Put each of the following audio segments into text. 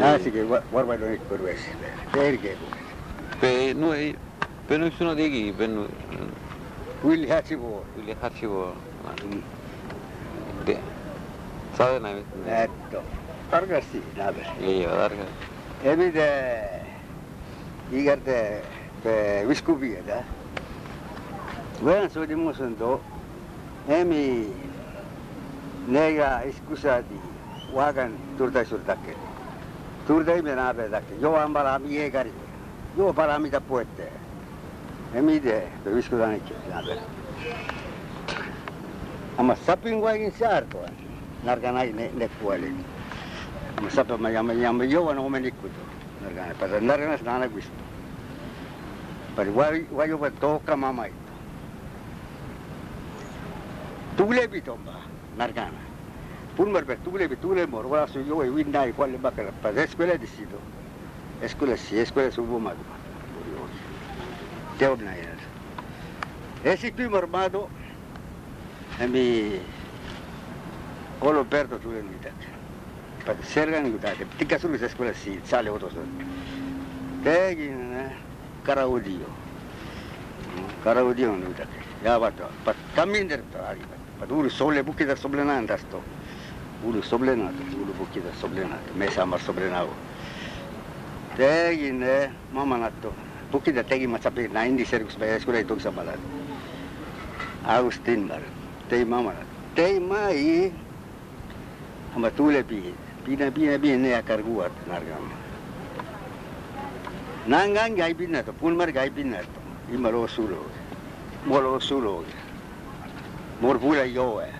naasige varbalõik põrves, kerge. no ei, Bennu sõna tegi, Bennu. Üll Härtsi pool. Üll Härtsi pool. saade näeb. et targasti naaber. ei, targasti. ja mida igatahes viskupiga ta. Võin suudi muusundu, emi nega iskusadi vagan turda surtakeli. Turda me nabe dakke. Yo ambara mi e gari. Yo para mi da puette. Emi de pe viscudani che nabe. Ama sapin wagin sarto. Narganai ne ne kuali. Ama sapa ma yama yama yo wana ome nikuto. Nargana para nargana snana gusto. Para wai wai over toka mamai. Tule bitomba nargana. Pulmar per tule bi tule mor wala su yo e windai quale bakala pa escuela decido. Escuela si escuela su bumago. Teo na era. Esi più armado e mi Olo perdo tu le vita. Per sergan gutate. Tika sulu sa scuola si sale otto so. Tegi ne karaudio. Karaudio ne vita. Ya vato. Pa kaminder to ari. Pa uru sole buki da soblenanda sto. Ulus-Soblena, Uluvukida Soblena, Mesamar Soblena. Tegin mamanattu. Pukida tegin matsapi näin diserkus päivä skule tuksa palat. Agustin mar. Tei mamanat. Tei mai. Hamba tule pi. Pina pina pina ne akarguat nargam. Nangan gai pinna to. Pulmar gai pinna to. Imalo sulo. Molo sulo. Morpula joe.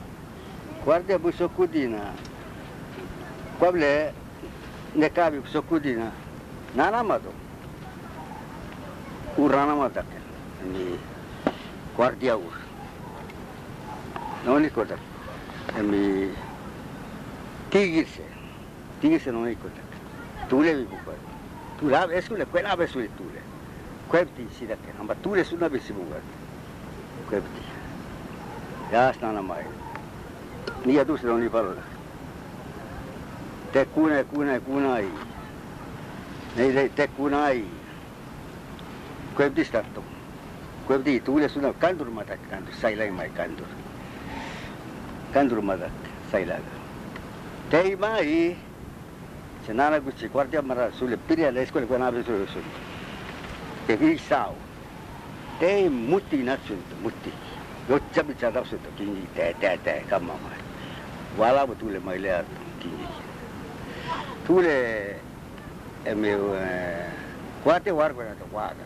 guardia busokudina. Quable ne cabi busokudina. Nana mato. Urana matak. Ni guardia ur. Non. E mi tigirse, tigirse non è cosa. Tu le vivi qua. Tu la vedi sulle, quella vedi sulle tule. Quepti si da che, ma tu le sulle vedi buca. Quepti. Ya stanno mai. Nije duše oni val. Te kune, kune, kunai. Ne ide te kunai. Koib di startu. Koib di tuule sunnab kandur madak kandur, sailai mai kandur. Kandur madak sailaga. Tei mai. Se nana gutsi guardia mara sulle pirja leskole kui naabe sulle sulle. Ja viis saau. Tei muti natsunta, muti. Jotsa pitsa tapsuta kinni tää tää tää kammamaja. wala ba tule maile a kinye tule me eh, kwate war ko to waga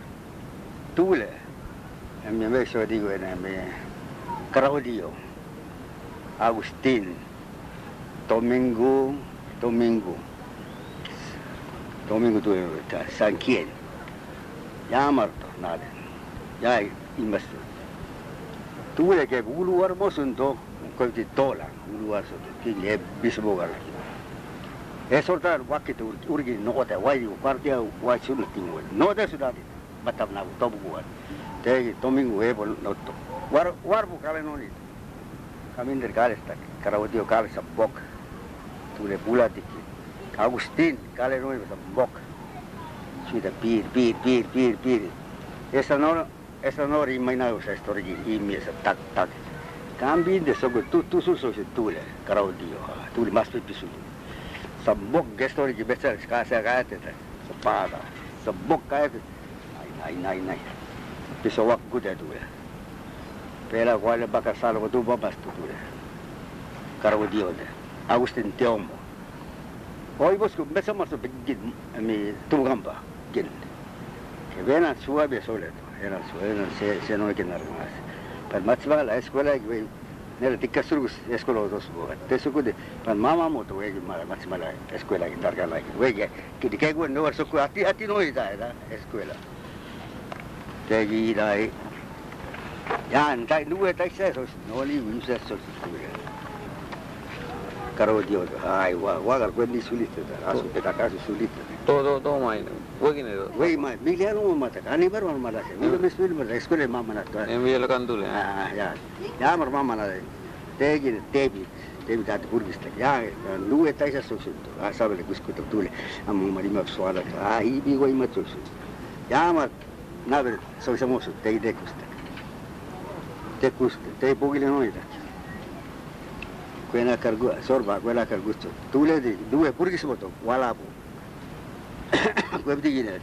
tule me me so digo en me Claudio Agustín Domingo Domingo. Domingo tuve San Quien. Ya marto nada. Ya investó tuve que bulu hermoso en todo con tola. luar sote ki le bisbo gar e sorta wakke to urgi no ota wai u partia wai chu ni tingo no de sudade batab na to bu gar te to mi ngue bol no to war war bu kale no ni kamin der gar sta kara odio kale sa bok tu le bula tiki agustin kale no sa bok chi da pir pir pir pir pir esa no esa no rimaina u sa storgi i mi sa tak tak kambi de sogo tu tu su so tu le karau dio tu le mas pe pisu. Sabok gestori, ki besa ka sa ka te ta. sa bok ka pe. Nai nai nai nai. Piso wak gude tu le. Pela quale baka salvo tu babas tu tu le. Karau dio le. Agustin teomo. Hoy vos kun besa mas pe gid mi tu gamba. Gid. Que venan suave soleto. Era suave, se se no ke que. Per matzva la escuela que Nella tikka surgus eskola dos buat. Te suku de pan mama mo to wegi mala mas mala escuela ki targa lagi. Wegi ki de kego no suku ati ati no ida ida escuela. Te gi dai. Ya ntai due tai se so Todo, todo, todo maine. Võigi neid võtta? võime, meil ei ole oma mõtet, aga nii võrvan ma lasin, mida me siin ülmad, eks küll ei mamma nad kohe. ei ole kandu üle. ja, ja ma mamma nad tegin, teebid, teebid ainult kurvistel ja luued täisest suksud, saab veel kuskilt tuli, aga mu nimi on Suvalak, ibi võimatus. ja ma, nad olid samas, tegi tekust, tekus, tegi pugile noida kui nad sorba, kui nad kutsuvad, tuled, luue purgis võtab, valab وبدي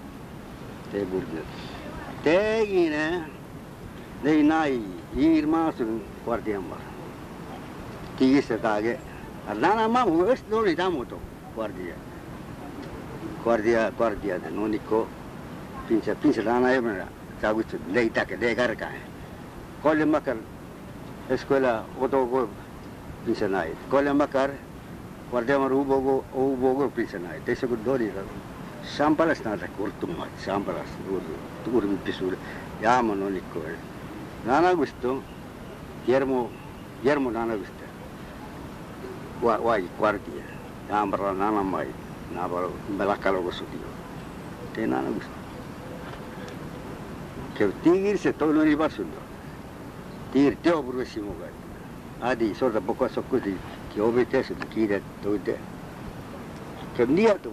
Teburg'da. De yine Leynay 26 kvartiyen var. Tiyisi kage. Adana mamu öst noni tamuto kvartiya. Kvartiya kvartiya da noni ko pinsa pinsa dana emra. Sagutu leyta ke degar ka. Kolle makar escuela oto ko pinsa nai. Kolle makar kvartiya mar ubogo ubogo pinsa nai. Tese ko dori ra. ಸಂಬಳ ಸ್ನಾನ ಕೊಡು ತುಂಬ ಸಂಬಳ ಸೂರು ತೂರು ಮುಟ್ಟಿಸೂರು ಯಾಮನೋ ನಿಕ್ಕೋಳೆ ನಾನಾಗಿಸ್ತು ಎರಮು ಎರಮು ನಾನಾಗಿಸ್ತೆ ವಾಯಿ ಕ್ವಾರಿಟಿಯ ನಾನು ಬರ ನಾನಮ್ಮ ಆಯ್ತು ನಾ ಬರ ಮೆಲಕಾಲ ಹೋಗಿಸುತ್ತೀವಿ ಮತ್ತೆ ನಾನಾಗಿಸ್ತು ಕೆಲವು ತೀರಿಸ ತೊಗೊಂಡು ಬರ್ಸುದು ತೀರ್ತೆ ಒಬ್ಬರು ಶಿವಮೊಗ್ಗ ಅದು ಈ ಸ್ವಲ್ಪ ಬೊಕ್ಕ ಸೊಕ್ಕು ಕೇಳ್ಬೇಕು ಕೀರೆ ತೊಗೊತೆ ಕೆಂದಿ ಆಯ್ತು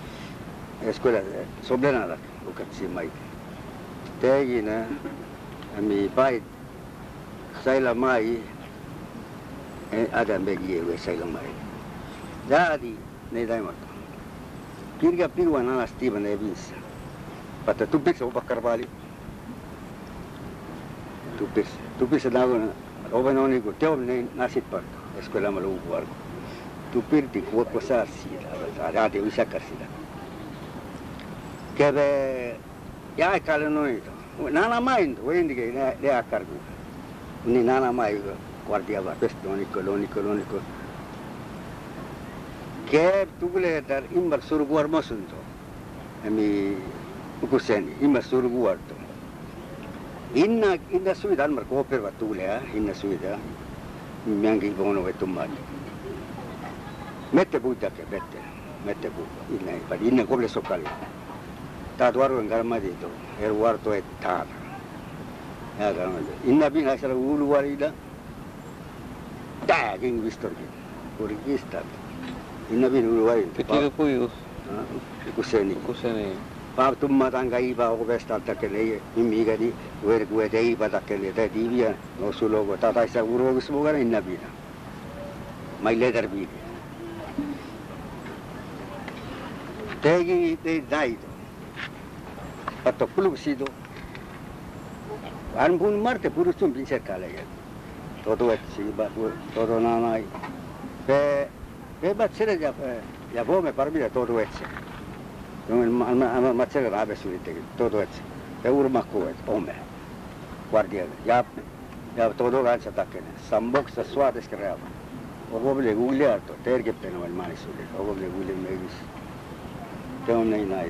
escuelas, sobrenada lukatsimaid. tegin, mi paid sailamai, Adenbegi või sailamai. Lädi neid aimata. kirja piuan alasti paneb viis. vaata tubisse obakarvaali. tubisse, tubisse nagu obenoniku teomine nasid park, eskuelama lugu park. tupirti kuokku saad siia, saad aadi visakas siia que de ya kale noito nana mai to wendi ke ne de akar ku ni niin nana mai ko guardia va pestoni coloni coloni ko ke tugle dar imbar surguar mosunto ami ukuseni imbar surguar to. Inna inna suida mar ko per va inna suida miangi bono vetumani mette buddha ke mette mette buddha inna inna koble sokali ta dwaru ngarma di to er warto e ta ya garma inna bin asala ulu warida. Ta ging vistorgi urgista inna bin ulu warida. Pitkä kuius. kuseni Kuseni. pa tumma tanga iba o vesta ta che lei mi gadi wer gue dei pa ta che le te divia no sulo go ta ta sa uro gus bogara inna bina mai le dar bina tegi de dai పట్టు కులుగుసీదు అనుభవం మరితే పురుషుని పిలిచారు కాలేజ్ తోదు వచ్చి తోదు నానాయి పే పే బచ్చరే జబోమే పరమిద తోదు వచ్చి మచ్చర రాబేసు తోదు వచ్చి ఎవరు మక్కువ ఓమే guardia ya ya todo gancha taken sambok sa suades que reaba. Ogoble gulia to terge peno el mani sule ogoble gulia megis te on nei nai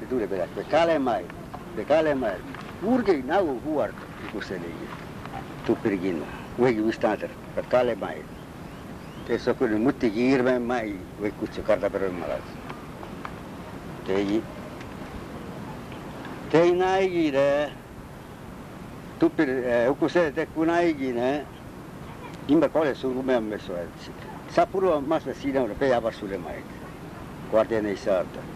ja tuleb edasi, või Kalemaid, või Kalemaid. Urge nagu huart, kus eh, see oli, tupirginna, või just tähendab, et Kalemaid. kes on küll muidugi hirmemai või kutse kardab rõõmalas. tegi, teine aigile, tupir, kui see teeb kunagine, ümber kohe surume on meil soetatud. saab purva, ma saan sinna peale vastu lema, kui ardi ei saa anda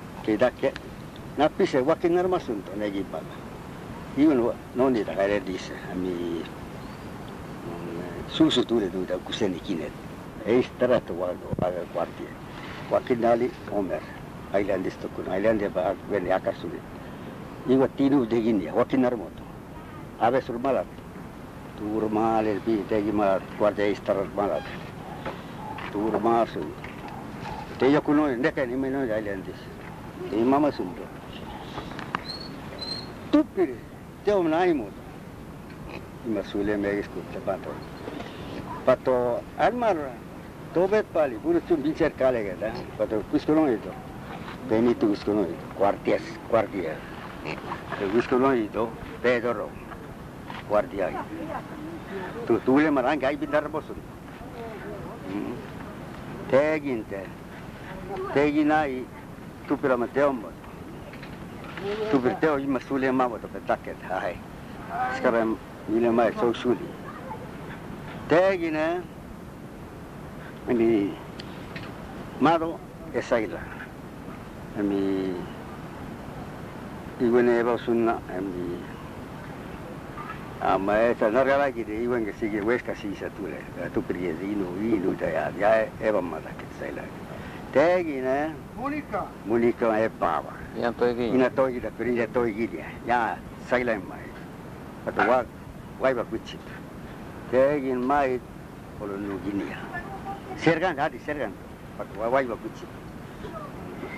tidak ke na pise waki normal sunto na gi baba iun no ni da gare dis ami susu tu de tu da kuseni kinet e strat wa wa kwarti waki nali omer. Island isto kun island ba ben yakasuli iwa tinu de gini waki normal tu ave sur malat. Turmal el pi de gi mar kwarti e strat malat. Turmal su te yakuno ndeka ni meno island isto e mama sundo tuppiri te on naimo ima sulle me iskutte pato pato almar tobet pali puro chum bincher kale gada pato kuskono ito beni tu kuskono ito quartiers quartier. E kuskono ito pedro guardia tu tu le marang ai bindar bosun teginte teginai tu pira mateombo tu berteo ima sulle mamo to petaket hai sekarang ile mai so suli tegine mi maro esaila mi iwene eba sunna mi ama eta nargala ki de iwen ke sige weska si sa tule tu priye ino ino da ya ya eba mata ke tegin jah. Mulika epäava. ja toigi. mina toigida, kriisi toigida ja sai läinud. aga va-, vaiba kutsid. tegin ma, olen nüüd kinni. Sergand, Adi Sergand, aga vaiba kutsid.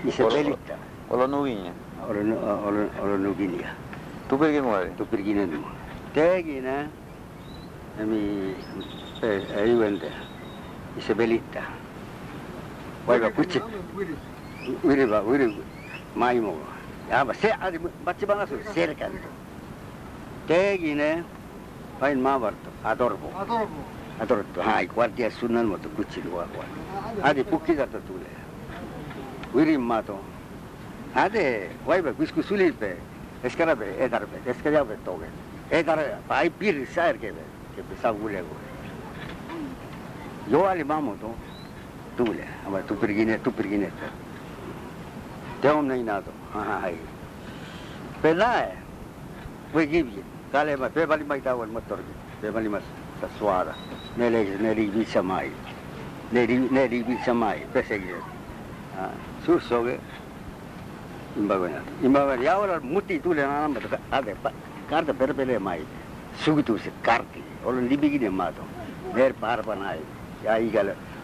ise pelita. olen nüüd kinni. olen, olen, olen nüüd kinni. tubelgi moel. tubelgi nüüd. tegin eh? jah. me ei jõudnud. ise pelita belita waiba kuchit wiri ba wiri mai mo ya ba se adi bacci bana su serkan tegine pain ma varto adorbo adorbo. adorbo hai guardia sunan mo to kuchi luwa wa adi pukki da tule wiri mato ade waiba quiscu sulipe escarabe edarbe escarabe toge edar pai pir saer ke ke pesa gulego yo ali mamo to Tule, ama tupirgine, tupirgineta. Teom na inato, hahai. Penae, we gibye, kale ma, pe bali mai tawal matorgi, pe bali mas saswara, ne le ne ribi samai, ne ribi ne ribi samai, pesegye. Sur soge, imbagonya, imbagonya, yawal muti tule na nama, ade, karta perpele mai, sugitu se karti, olon libigine mato, ner par panai, ya igala.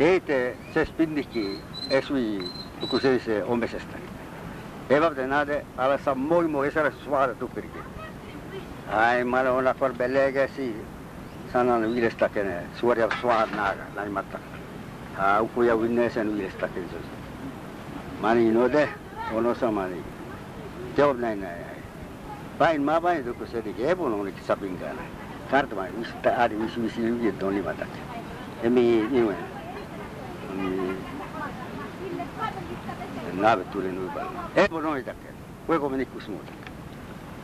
Dejte sespindiki esui tukuseise omesesta. Eva de nade ala sa moi mo esara suara tupirki. Ai mala ona kor belega si sanan naga nani matta. Ha upu ya winnesen. Mani no de no doni ni. 鍋取れぬばえものいだけこれごめんにくすもだ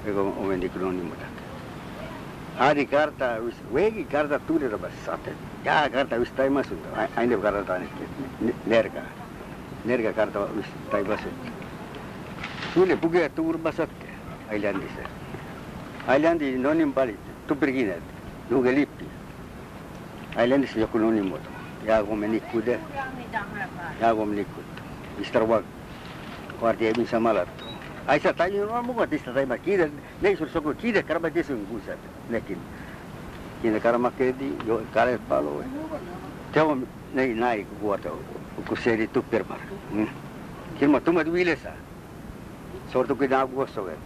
けこれごめんにくのにもだけありかたうすウェギからだ取れればさてやからだうすたいますんだあいでからだねねるかねるかからだうすたいますんそれ僕が取るばさってアイランディさアイランディのにばりとぶりぎなのがりっぴアイランディさよくのにもだ Jago en ikut Jago Jagom en. Mr. Wag. Kuarti ay bin samalat. Ay sa tayo yung mga mga tista tayo makidat. Nay sursoko kidat karama tiso yung gusat. Nekin. Kina karama kedi yo karet palo. Eh. Tiyo nay nay kuwata. Kuseri tupir mar. Hmm. Kira mo tumad wile sa. Sorto ko na ako gusto gat. Eh.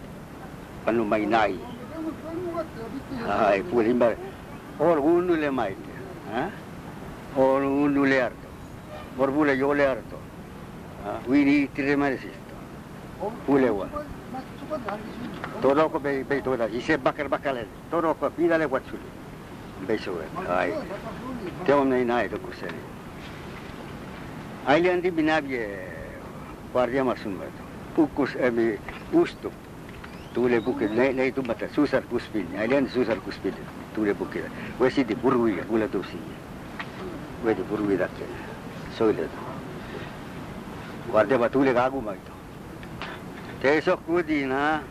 Panu may nay. Ay, ah, eh, pulimbar. Orgunu le lah maite. Ha? Or un le harto. Por yo le harto. Ah, wi ni tire mare si. Bule wa. Toro ko be be toda. Ise bakar bakale. Toro ko pida guachuli. Be so. Ai. Te om nai to kusere. Aile andi binabie eh, guardia masun. Pukus emi eh, ustu. Tule buke nei ne tu mata susar kuspin. Aile andi susar kuspin. Tule buke. Wesi di burui gula tu sinya. wedi burwidakkele soiledu wardeba tuulega hagumaito te sokkudina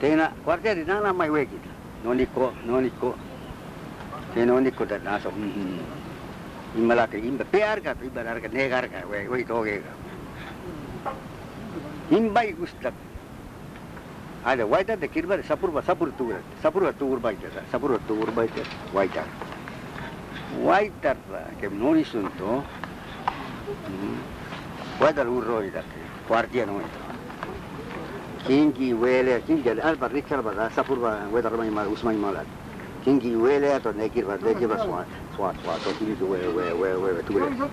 tena warderi nanamai wegida nonikko nonikko te nonikkoda naso immalaka imba peargata imbanarga negarga weytoogega imbai gustak ada waitade kirbare sapurba sapur tuurat sapurva tuurbaitasa sapurva tuurbaite waitaka Waittarra, che non è sunto, waita luurroi dake, kuartia noita. Kinki wele, kinki alba rikal bada, sapurba waita ramai mal, usmai malat. Kinki wele, to nekir bada, dekir bada swa, swa, swa, to tiri tu wele, wele, wele, wele, tu wele.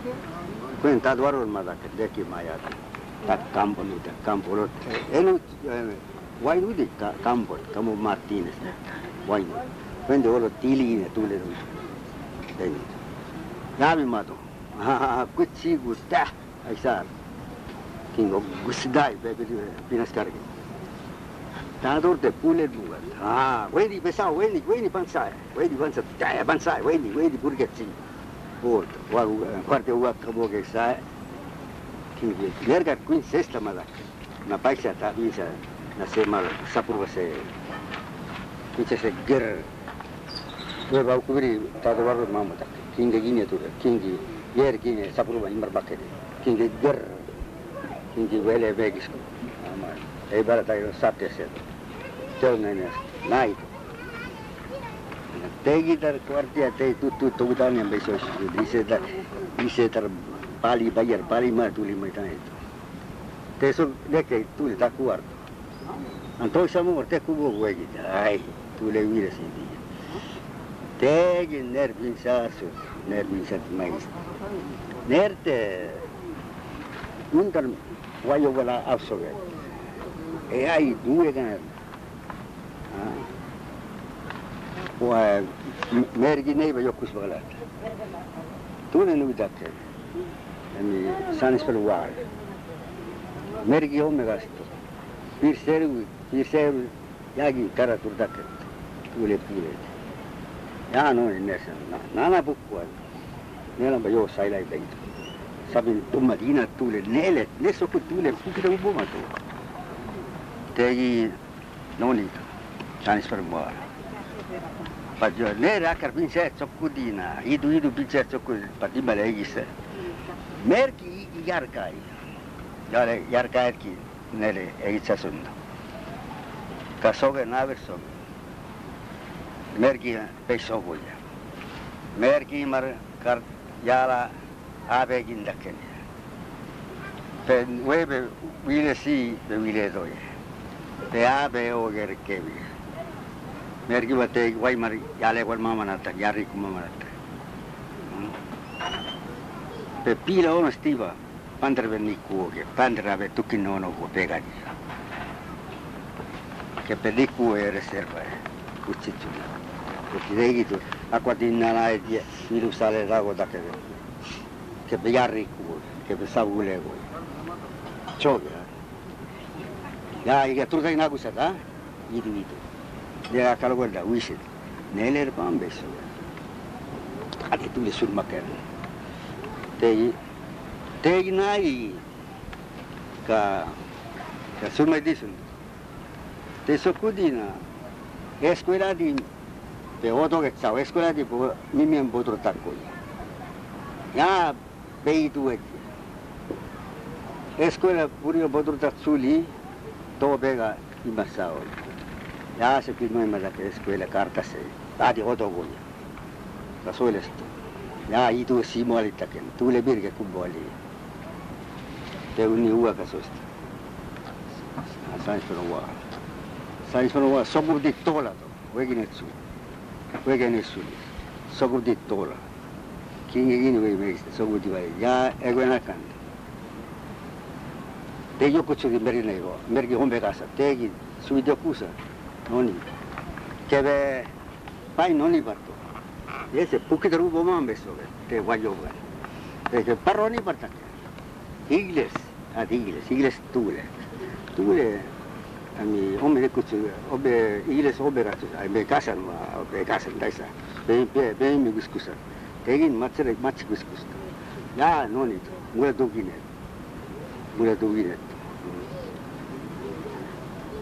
Kuen tad varun madak, dekir mayat. Tak kampo nita, kampo lot. Elu, wain udit, kampo, kamu Martinez, wain. Kuen de olo tili ine, tu le mi mato ha kuchi gutta ai sa kingo gusdai be be pinas carga Tanador de pule dua. Ah, wedi pesau, wedi, wedi pansai, wedi pansai, jaya pansai, wedi, wedi burgetsi. Volt, waru, parte uak kabo ke sai. Kingi, nerga kuin sesta madak. Na paisa ta bisa, na se mal sapur se. Kice se ger. ye ba kubiri ta da war ma mata kinga gine to kingi yer gine sapru ba imar bakke kingi ger kingi wele be gis ma e bara ta yo satte se tel ne ne nai tegi tar kwartia te tu tu tu ta ne be so shi dise tar dise tar pali bayar pali mar tuli mata e te so deke tuli ta kuarto Antoi samo morte kubo gwegi, ai, tu le vire sindi. Tegen Nervinsassus, Nervinsat Mais. Nerede unter Vajovala Avsovet. E hai due canali. Ah. Ua mergi neiva jokus vagalata. Tune nu dakke. Ami sanis per uar. Mergi homme gasto. Bir seru, bir seru yagi karatur dakke. Tule pure. Ja no in nessa. Nana pukkua. Nela ba jo sailai beit. Sabin tumma dina tule nele, nesso ku tule pukita ubuma tu. Tegi noni sanis per war. Pajo ne rakar pinse cokudina, idu idu pinse cokud pati malegis. Merki yarkai. Yare yarkai ki nele egitsa sundo. Kasoge naverso. mergi peso buya mergi mar kar yala abe gindakken pe webe wile si be wile doye pe abe o gerkebi mergi bate guay mar yale guay mamanata yari kumamanata hmm? pe pila ono stiva pandra be niku oge pandra be tukin ono pega pegadi ke pediku e reserva e Kutsidegitu, akuatinana etie, irusale dago dakebe. Che bejarri kuo, che bezagule goi. Txogia. Ja, igeturtak nagusat, ha? Gitu gitu. Dea kalguelda, uizet. Nele erpan bezo. Ate tule surmaker. Tegi, tegi nahi, ka, ka surma edizun. Te sokudina, eskuera di Te otro que es cabeza que tipo ni me emputro tal coi. Ya veitu eki. Esquela purio bodorta tsuli do bega inasao. Ya su que no hay más que escuela carta se, padi odogulia. La sueles. Ya idu simolita Wege ni suli, soku di tola. Kingi ini wege wege se, soku di wege, ya ego na kanda. Te yo kuchu ki meri nego, meri ki hombe kasa, te ki suwi de kusa, noni. Kebe, pai noni parto. Ese, puki taru goma ambe sobe, te wayo wege. Ese, parro ni partante. Igles, ad igles, igles tule. אני אומלקוץ, אילס אוברת, בקסן, בקסן, דייסה, בין מגוסקוסה. 대긴 마츠레 마치고 싶었어. 야, 너니 뭐야 독이네. 뭐야 독이네.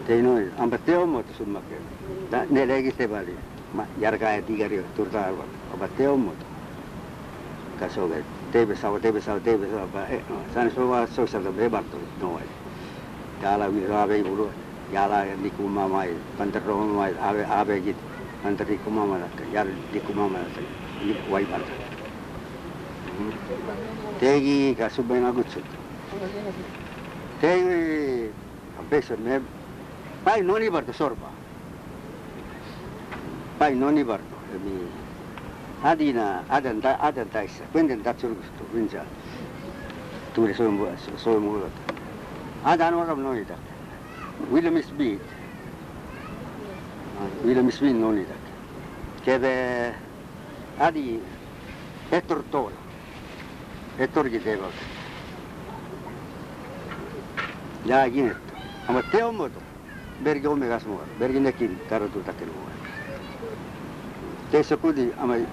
대는 안 봤대요 뭐 숨막게. 나 내려기 때 발이. 마 야르가야 디가리 돌다 안 봤대요 뭐. 가서가 대베 사와 대베 사와 대베 사와 산 소와 소사도 배봤도 노아. 달아 위라베 부르. Jalaa liikumaan vai panta vai ave avekit panta liikumaan vai jala liikumaan vai vai panta hmm. tegi kasubena kutsut tegi sorba. Pai noni barto mi adina adan ta adan ta isa kwenden ta churgustu winja ويلم سبيد ويلم سبيد نوني ذاك كده هذه هتر طول هتر جديد لا جينت أما تيوم مدو برجع أمي قاسمو برجع نكين كاردو تكلو تيسكودي أما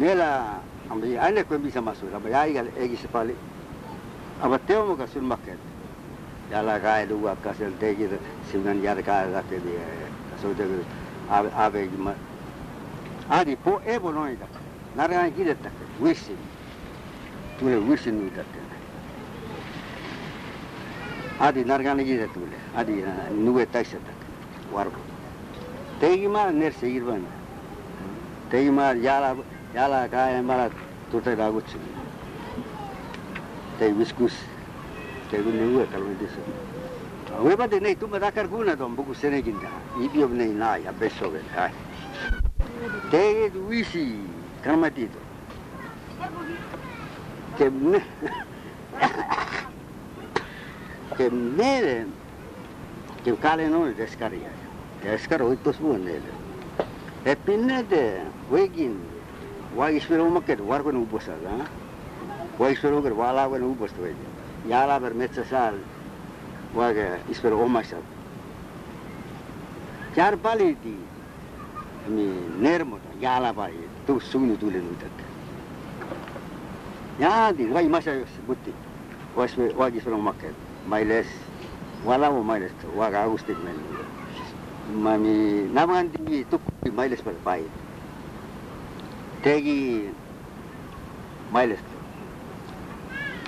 نيلا أما أنا كم بيسمع سورة أما يا إيجال إيجي سبالي أما تيوم قاسمو مكتب jalakaja tuua, kas seal tegid, sinna jalakaja tahti, kas oli tegu abiga ma... Ani po ebo noida, narjaan kidettäkö, vissin. Tule vissin nuidatte. Adi narjaan kidet tule, adi nuve taisetak, varma. Tegima nerse irvana. Tegima jala, jalakaja mala tutelaagutsin. Tei viskus. tegulei kalon disa weba ah, de nei tuma da Eu não sei sene ginda. Ibiom nei na Eu não sei ai te wisi que é. Eu não sei o ke kale no deskaria Eu não sei su ne e pinne de Eu não sei maket war ko no ubosada Eu não sei wala ko no ubosto wegin. jalapäev metsas ajal vaage ispere omasjad. Jar palidi mi nermoda jalapäi tuus suunu tuli nuudak. Jaadi vai masja jos putti. Vas me vaagi sulle makke. Mailes valamu mailes vaga agustik meil. Ma mi namandi tukku mailes peal pai. Tegi mailest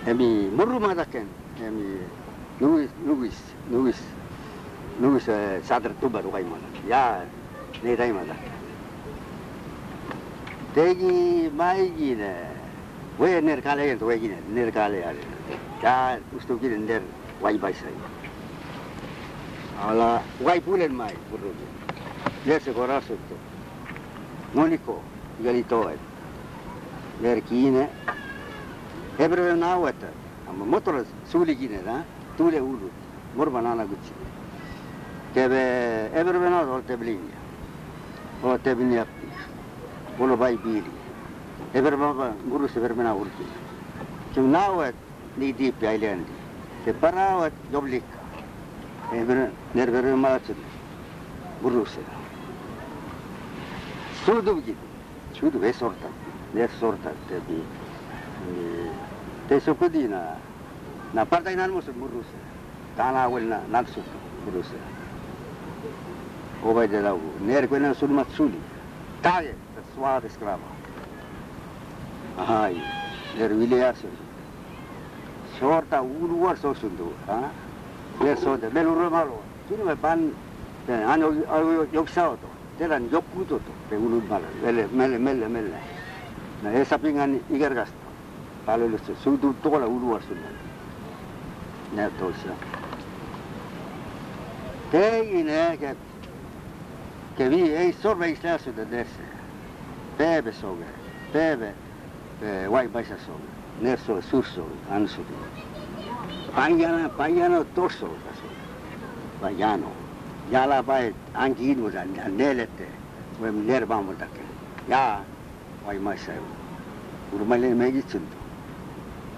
闇물루마다켄闇누구 누구 있어 누구 있어 누구 있어 사들 두바로 가 있마다 야 내다이마다 대기 마이기네 왜 내려가래 또 왜기네 내려가래 아래 자 우스토기는 내 와이바이사이 알라 와이풀엔 마이 부르기 예스 고라스도 모니코 이걸 이토에 내려기네 hebreo na wata. Ama motoras suli gine na tule ulu. Mor banana gucci. Tebe hebreo na zor teblinya. O teblinya. Bolo bai bili. Hebreo baba guru se vermena urki kim na wat ni di pyailandi te para wat joblik. Hebreo ner hebreo ma guru se sudu git sudu ve sorta. Ner sorta tebi. Te suku di na. Na partai nan musul murus. Tala wel na nan suku murus. Obai de lau. Ner ku na sul matsuli. Tae ta swa de skrama. Ahai. Ner wile asu. Shorta ulu war so sundu. Ha. Ner so de melu ro malo. Tuni me pan te ano ayo yoksao to. Teran yokuto to. Pe ulu malo. Mele mele mele mele. Na esa igergasta. palvelussa, se on tullut tuolla ulostunut. Nää tuossa. Tein ehkä, kävi ei sormeiksi lässytä tässä. Päivä soge, päivä vaipaisa soge, nerso sursoge, ansutu. Panjana, panjana torsoga soge, panjano. Jala vai anki ilmuta, nelette, vai pues, nervaamutakea. Jaa, vaimaisa. Urmalle megitsundu.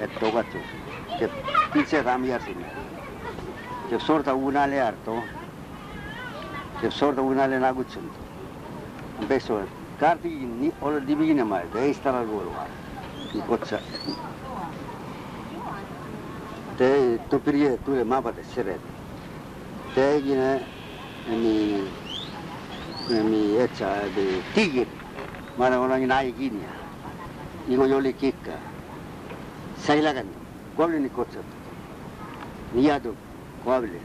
esto guacho que pinche dame que sorda una le harto que sorda una le nagucho beso carti ni o lo divino mal de ahí está la gorra y cocha. Te tu pirie tu le mapa de seret te viene mi mi hecha de tigre. Mana ona ni nai ginia yo le kika Сайлаган, ковлени коцат. Ниядо, ковле.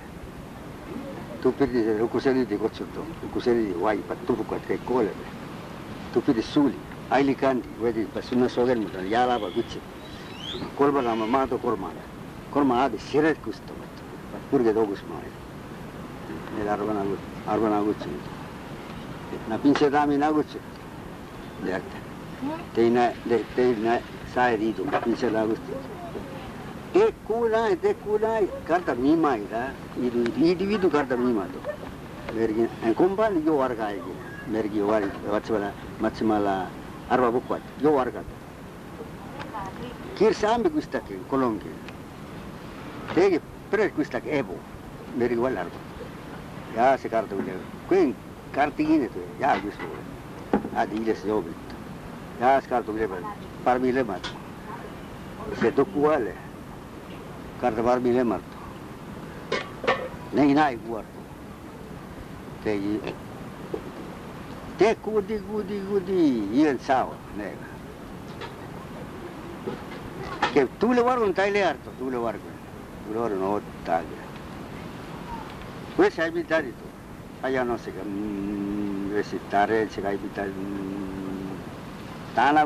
Tupidi rukusenidi kutsutu, rukusenidi vaivad, tubukad kõik kooled. Tupidi suuli, ailikandi, võidi sinna sogelmud on jalava kütsid. kolmanaama maado kormale, korma aadi siret kustavad, kurged hoogus maailma. Need arva nagu, arva nagu kutsunud. et nad pintsedaami nagu kutsunud. teate, teine, teine saeridu, inselalusti. E cura, te cura, karta mima ira, idu individu karta mima to. Mergi, en kumpal jo warga egi, mergi wari, vatsvala, matsimala, arva bukvat, jo warga to. Kirsaambi kustakin, kolonki. Tegi pere kustak ebo, mergi wal arva. Ya se karta ulle, kuin kartigine tu, ya kustu. adiles yo jobit. Ja se karta ulle, par milímetros. Que tú cueles, cartebar milímetros. Ni nada igual. Te Te gudi, gudi, gudi, y en sábado, Que tú le guardas un taile harto, tú le guardas. Tú un otro taile. Pues hay mitad y tú. Allá no sé qué. Si está red, si hay mitad. Está la.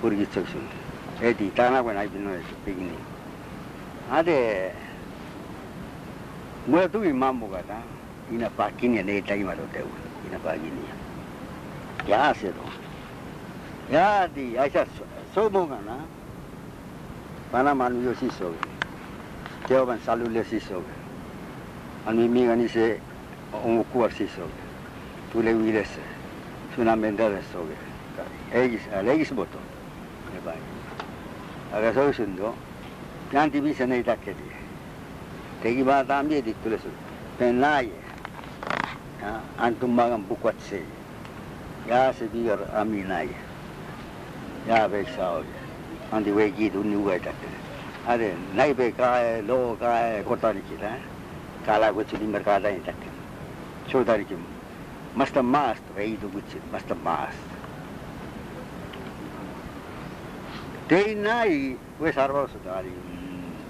for instruction. Eddie Tana when I've been speaking. Ade Mula tu imamu kata, ina pakin ya nih tadi malu tahu, ina pakin ya. Ya sero. Ya di, aja semua kan, mana malu yo sih so. Kau kan salul yo sih so. Anu mimi kan ise ungu kuar sih so. Tule wires, sunam endar sih so. Egis, legis botol. 해봐요. 그래서 신도 pianti bi sanai ta ke di tegi ba ta mi di tu le su pen la ye an ba gam bukwat se ya se bi gar ami na ye ya be sa o an di we gi du ni we ta ke are nai be ka e lo ka e ko ta ni ki ta ka la di mer ni ta ke cho ta ki masta mast ve i du gu chi maast. Tein nai, wes arvausu tali,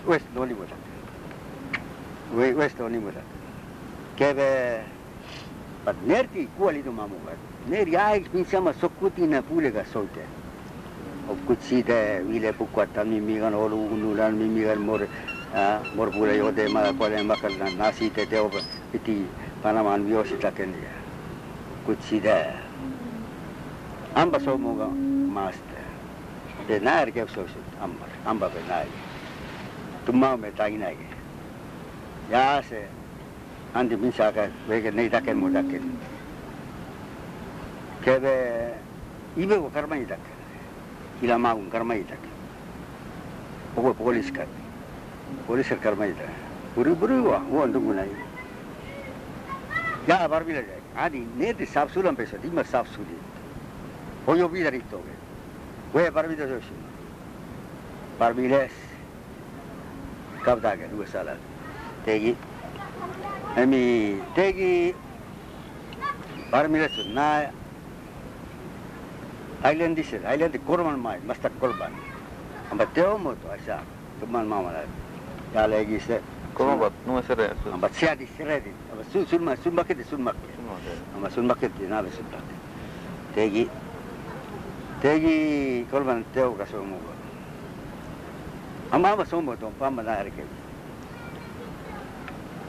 wes noli muta. Wes noli muta. Keve, pat nerti kuoli tu mamu kat. Ner yaik pinsama sokkutina puulega soite. Kutsite vile pukkatan mimigan olu unulan mimigan mor mor puule jode ma kuole makal nasi te teo piti panaman viosi takendia. Kutsite amba somuga maasta. De närgev so sit ambar, amba be närge. Tumma me tagi närge. Ja se andi min saka vege nei dake mo dake. Kebe ibe ko karma idak. Ila ma un karma idak. Ogo polis ka. Polis ka karma idak. Buru buru wa wo andu gunai. Ya abar bile. Adi ne de sapsulam pesa, dimar sapsuli. Hoyo bidar ittoge. Gue parmitas yo. Parmiles. Kau tak ada dua salah. Tegi. Emi tegi. Parmiles na. Island di sini, island di korban mai, mesti korban. Amba teo mo tu, asa korban mama lah. Ya lagi se. Kau mau buat nuansa re? Amba siapa di sini? Amba sun sun ma, sun mak itu sun mak. Amba sun mak itu nabi sun mak. Tegi. tegi kolmandat teoga sumuga. Amama sumu tuon pamma tärkeä.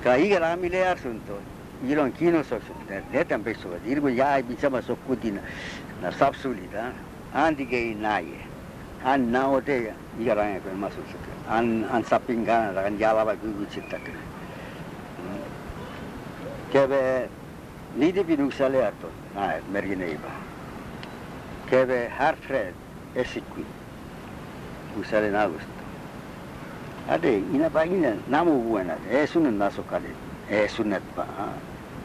Ka igala mille järsun tuon. Ilon kiinnostuksen. Netän pessuvat. Ilku jäi sama sokkutina. Na sapsulit. Antige ei näe. Hän naote igala kun masukset. Hän, hän sapin kanan. Hän jalava kykytsittäkö. Keve niitä pinukselle jättu. Näet, merkin ei vaan. Ba kebe harfred esikui usale na gusto ade ina ba ina namu buena e sunan naso kale e sunat ba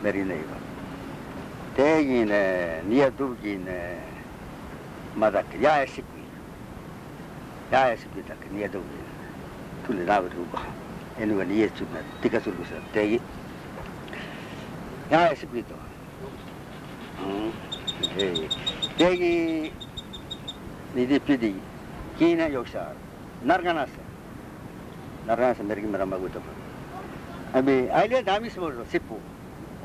mergine ba tegine nia dugine madak ya esikui ya esikui tak nia dugine tuli nawe ruba enu ga nia chuna tika surgu sa tegi. Ya esikui to ये कि निधि प्रीति की ना योग्यता नरगना से नरगना से मेरे की मरम्मत हुई था अभी आइले दामिस बोल रहा सिपु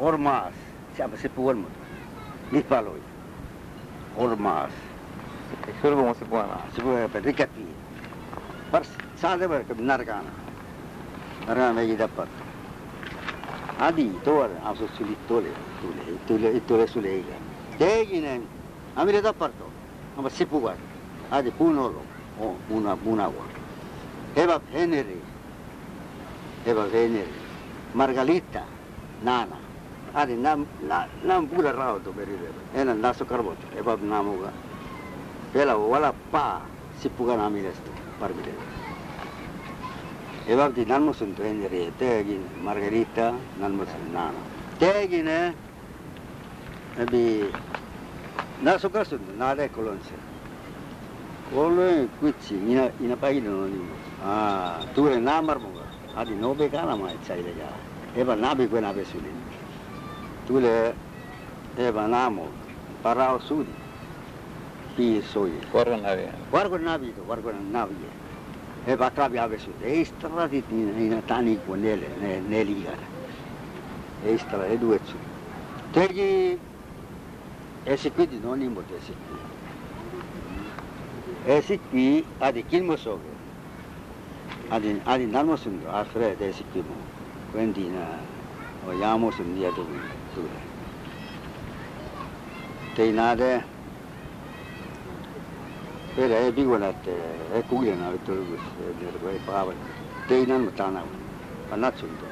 और मास सिप सिपु और मत निपालो ये और मास फिर वो मुझसे बोला मुझसे बोला पर रिकती पर साथ में कब नरगना नरगना मैं ये दफ़र आदि तोर आप सोच ली तोले तोले तोले तोले सुलेगा ni paloi ormas Solo come si può ama sipu war adi punolo o una una wa eva venere eva venere margalita nana. Adi nam na nam pura rao to berire ena naso karbot eba namuga pela wala pa sipuga namires to parmire eba di nanmo sun to enere tegi margarita nanmo sun nana tegi ne ebi naso kasun nade kolonse kolon kuchi ina ina pagino noni ah ture namar mo adi nobe kana mai chaile ja eba nabe ko nabe sulin tule eba namo parao sudi pi soye Guarda una via. wargo nabi to wargo nabi eba krabi ave sudi e strati in tani ko nele ne neliga e stra e due su 에시티 디노니 모데시 에시티 아디 길모소게 아디 아디 나노스는 아 그래 에시티 뭐 웬디나 어 야모스는 야도 그래. 데이나데 그래 비고나테 에 구게나 들고 내가 봐 봐. 데이나는 못하나 안 낮춘다.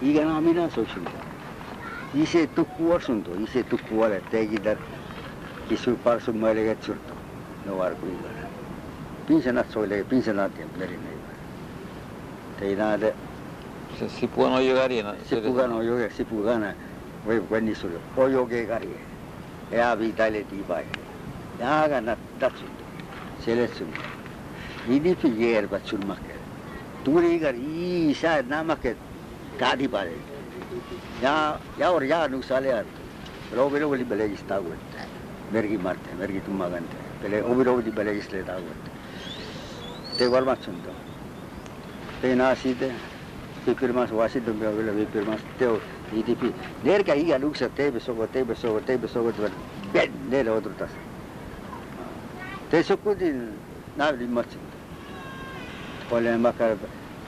이게 나미나 소춘다. 이세 뚝구월 순도 이세 뚝구월에 대기들 기술 빠르서 멀리게 줄도 너와르고 이거 빈세나 소일에 빈세나 템플레리네 대이나데 시푸가 너 요가리나 시푸가 너 요가 시푸가나 왜 관리 소리 오요게 가리 야 비달에 디바이 야가 나 따츠 셀레츠 이디 피게르 바출마케 두리가 이사 나마케 다디바레 Ja, ja hoor, ja, nu saler. Robin over die belegis tagut. Mergi marte, mergi tumma gante. Pele over over die belegis le tagut. Te wal mat sundo. Te na site. Te pirmas wasi dum be vela be pirmas te EDP. Ner ka hiya luksa te be sogo te be sogo te be sogo te ben ne le otro tas. Te sokudi na mat sundo. Pole makar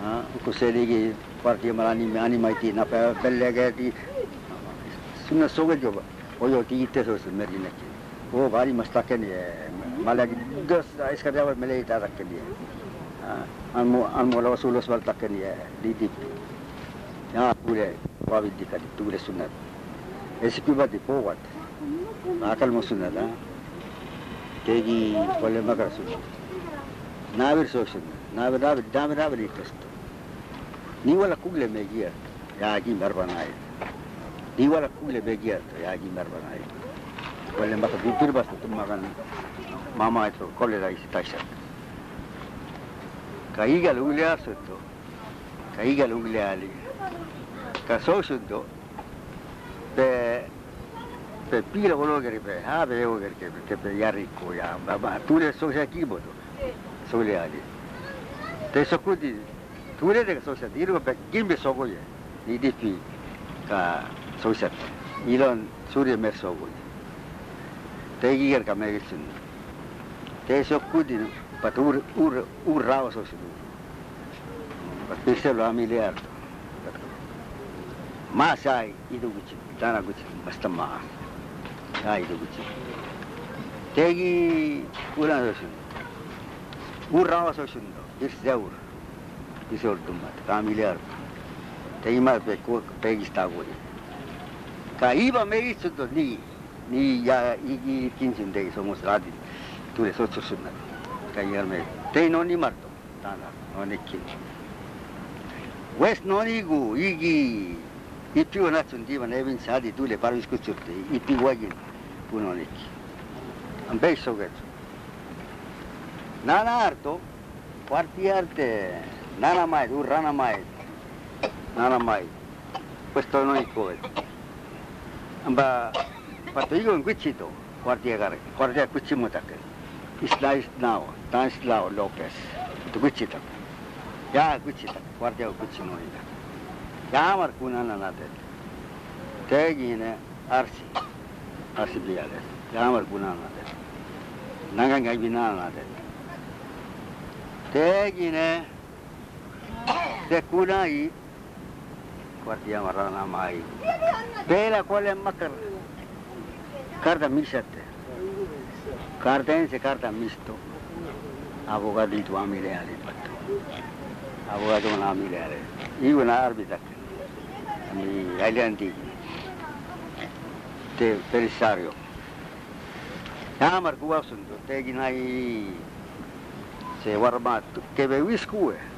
ha kuseli ki partia animaiti napa bellegati sunna sogejoba oyoti itesos merinaki वो भारी मस्ताकनी है माला दस इसका ड्राइवर मिले ही तक के लिए अनमोल रसूल वसल तक के लिए दीदी यहाँ पूरे वाविद दिखा दी पूरे सुनत ऐसी की बात पो बात आकल में सुनत हाँ तेगी बोले मगर सुन नाविर सोच सुन नाविर नाविर नाविर नाविर कस्त ni wala kule megierto yaagi merbanayt ni wala kule megierto yaagi merbanayt wala mata bidirbasta tummagan mamayto kolera isitashak ka igal ugliasutto ka igal ugliali ka soosuddo pe pe piila wologeri pe haabe ewogeri kepe kepe yarikko ya tuule soosakkiiboto suuliali te sokudi. Tu레데가 소셜 이런 거 김비 소고예 이디피 가 소셜 이런 소리에 매 소고 대기가 가매겠습 대서 꾸디는 바투르 우르 우라와 소셜 바피셀로 아밀리아르. 마사이 이두구치 다나구치 마스타마 아 이두구치. 대기 우라 소셜 우라와 소셜도. 이스 자우르 risoltummat familiar teima pe ko pegista gori ka iba me isto ni ni ya igi kinsin de somos radi tu le socho sunna ka yar me te no ni marto tana no ne kin west no ni gu igi ipi ona tsun di van evin sadi tu le parvis kuchurte ipi wagin puno ne ki ambe so get nana arto quarti nada más, un rana más, nada más. Questo non è come. Amba, patto io in quicito, guardia gare, guardia quicci mutake. Isla isnao, tan islao Lopez, tu quicito. Ya quicito, guardia non è. Ya mar kuna na na de. Tegine arsi, arsi biales. Ya mar kuna na de. Nanga ngai bina na de. Tegine de kunai guardia marana mai pela quale makar carta misate carta se carta misto. Avvocato di tua mireale patto avvocato na mireale io na arbitra mi alianti te perisario Amar kuwa sundo te ginai se warma ke be wiskue we iga iga la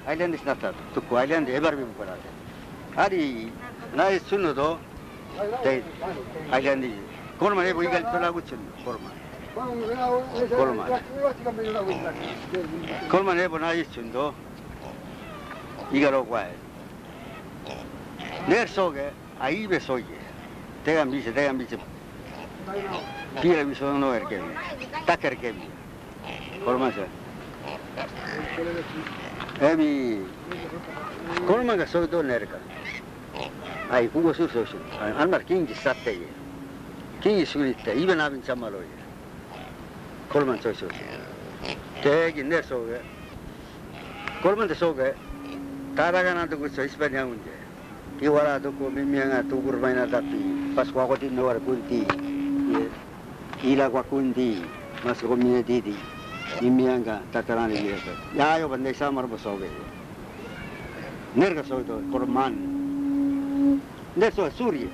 bona is sundo. Igaro kwae. Ner soge ai be soge. Tegan bice, tegan bice. Pira mi sono erke. Taker ke. Korma se. Ebi, kolma ka soy do nerka. Ai kugo sur so. Almar kingi satte ye. Kingi sulitte, ibe na bin chamalo ye. Kolma soy so. Te gi ne so ge. Kolma de so ge. Tara ga na to ku so ispanya unje. Ki wala to ko mi mianga tu kurbaina tapi pas ko ko tin no war kunti. Ila kwa kunti. Mas ko mi di di. imianga tatarani yesa ya yo bande samar bosoge nerga so to korman ne so suri taker kebye 이런 속기서 됐대. 술에 딱 그렇게 밥이 أبي كل ما قصوا دول نركا أي كوغو سور سوشن أمر كينج ساتة كينج سوريتا إيبن أبن سمالوي كل ما سوشن تيجي نرسوغ كل ما تسوغ تارا كنا تقول سويس بنيا ونجا يورا تقول ميميانا تقول بينا تاتي بس واقتي نوار كنتي إلى واقنتي ما سقومي نديدي imiyanga tatarani yesa yayo bande samar basoge nerga soito korman neso surye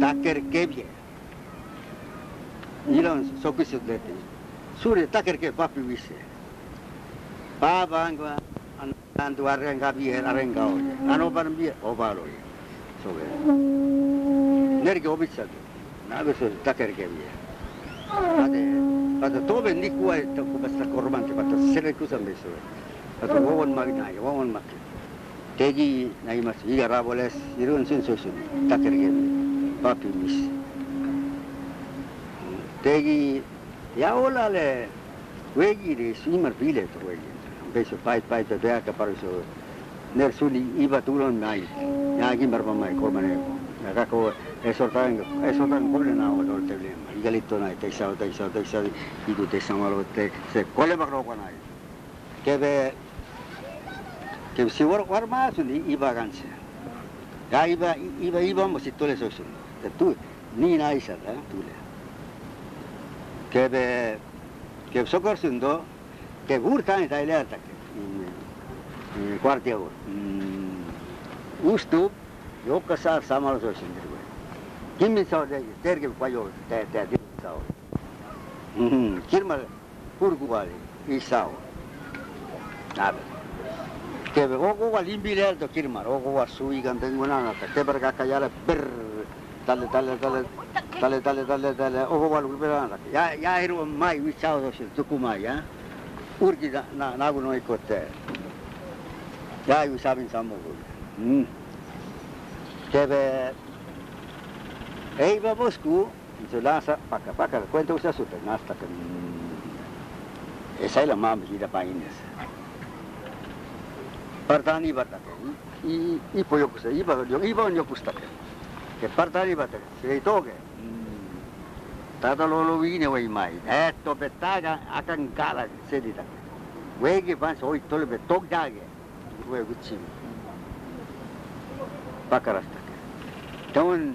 taker kebye ilon sokisit dete surye taker ke papi wise babangwa andu arenga bier arenga oye anopan bier obalo ye soge nerga obitsate nabe so taker kebye Ada tu bendi kuai tak ku pasal korban ke patut sele ku sampai sore. Wawan mak nai, wawan mak. Tegi nai mas, iya raboles, irun sin susun, tak kerja papi mis. Tegi, ya ola le, wegi le, sini mar bile tu wegi. Besok pai pai tu dia kapar so, nersuli iba turun nai, yang lagi mar korban ni. Kakak ku esok tangan, esok tangan boleh nawa dor tebelin. kelittäneet, eikö se ole, eikö se ole, eikö se ole, jutut, eikö samalla ole, se kolme ruokanai. Keve, keve sivuor varmaan sun iba kanssa. Ja iba, iba, iba, mutta sitten tulee se sun. Ja tu, niin aisältä, tulee. Keve, keve sokorsundo, keve uurtaani tai leärtäkin. kvartia uur. Ustub, joka saa samalla sosintaa. Kimmissa on terve palju tätä tilta on. Mm, kirmal kurkuvaali, issa on. Näbe. Tebe okuva limbilelto kirmal, okuva suikan tengunanata, teber kakka jälle perr, talle, talle, talle, talle, talle, talle, talle, okuva lukupelanata. Ja, ja eru on mai, issa on tosi, tukumai, ja? Urki na, nagu noikotte. Ja ju saavin sammu. Mm. Tebe E iba a y se lanza, paca, paca, cuenta usted su penasta. Esa es la más medida para Inés. Partani batake. ¿eh? Y y pues pollo que se iba, yo iba yo pustake. Que partani batake. Se toque. Mm. Tata lo lo vine wey mai. Esto betaga akan kala se dita. Wey que van hoy todo le betok dage. Wey guchim. Pakarastake. Entonces,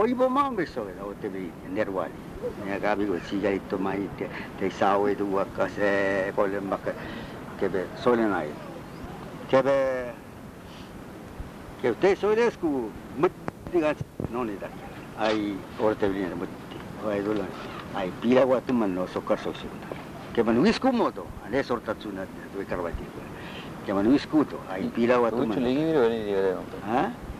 oibomambesoela otevi nerwali. Nyakamigo siyai tomai teisauei tuwakka se kolembakka kebe solenai kebe kebe teisoidesku muttiga nonidakka ai ortevilina mutti aidulan ai pilaguatuman no sokarsoisuguna kebe nuiskumoto ane sortatsuna tuikarvatiku kebe nuiskuto ai pilaguatuman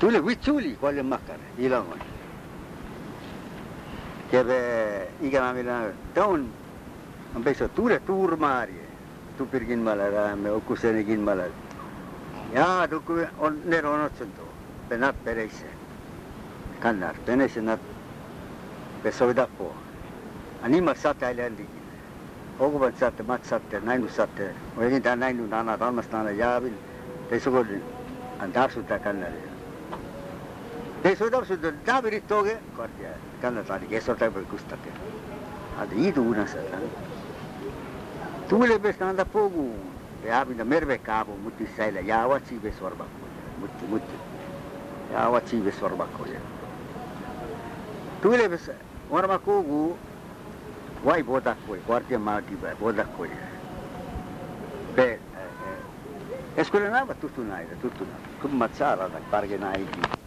Tuli vitsuli kolm makkar, ilm on. Kebe ikävämillä taun on peso tuure tuurmaari. Tupirkin malara, me okkusenikin malara. Ja tukku on neron otsuntu. Penat pereissä. Kannar, peneissä nat. Pesoidappo. Anima sata eläintikin. koguvad saate, mat saate, näinud saate, olin ta näinud, annad armastanud ja veel teisugune on täpselt ta kannal. でそれだけダビリトゲこうやってガンダさんにゲソタイプでくしたって。あでいいと思いなさいな Tu me lebes nanda pogu, e abi da merve cabo, muti sai da yawa ci be sorba, muti muti, yawa ci be sorba koje. Tu me lebes warma kogu, wai boda koje, quartia mati ba boda koje. Be, escolena va tutto naida, tutto, come mazzara da parge naidi.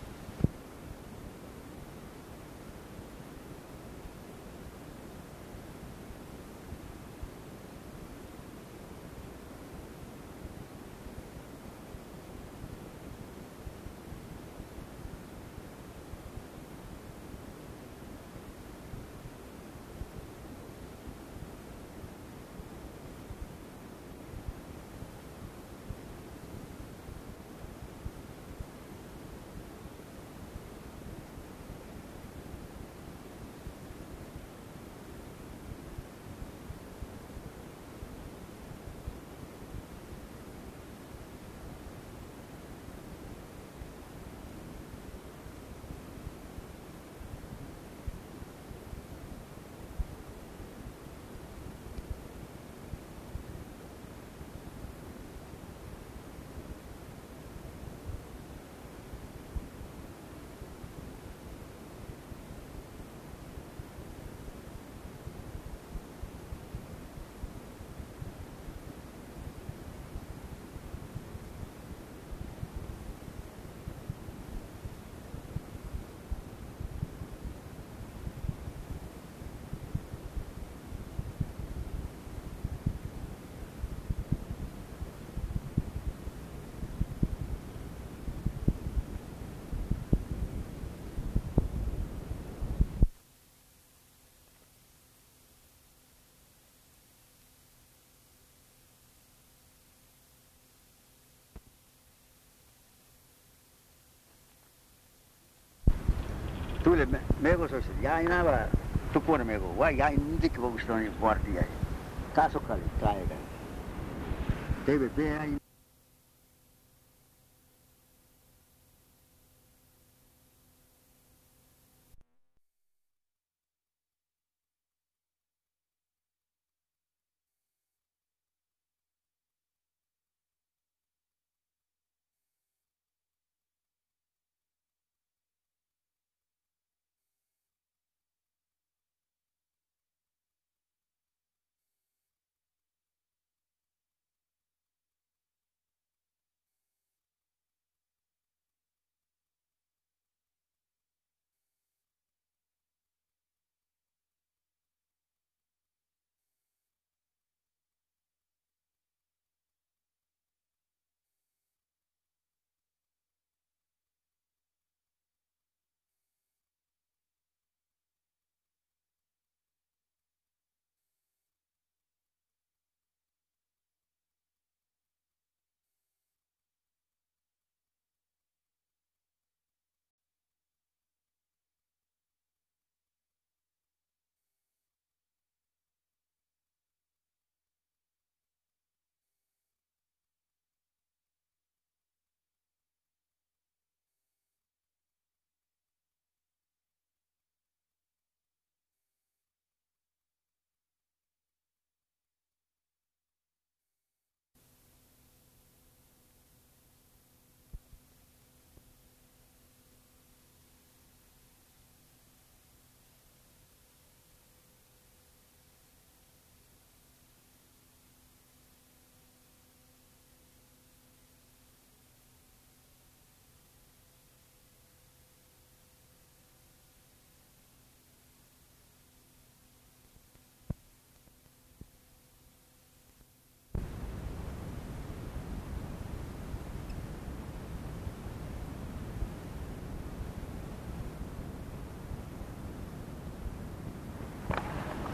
Туле ме го сосед, ја и нава, тупор ме го, ва, ја и нидик во густони партија. Тасо кали, траје кали. Тебе беа и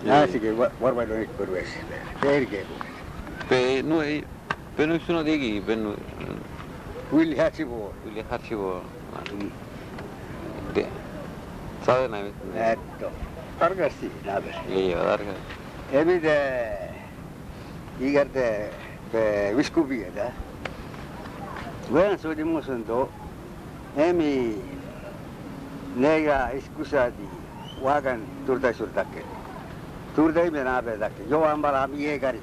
Anzi che guarda non è per perché? Per noi, per noi sono dei chi, per noi. Quelli che ci vuole. Quelli che ci vuole. Sai una vita? Ecco, targa sì, vabbè. Io, targa. E mi te, i carte, per viscupire, eh? Quando sono di Mosento, e mi nega scusa di wagon turda sul tacchetto. Suodi musunto. Emi nega iskusadi wagan turtaisuuttakke. Turtaimen aapeetakke. Joo ambala mi egari.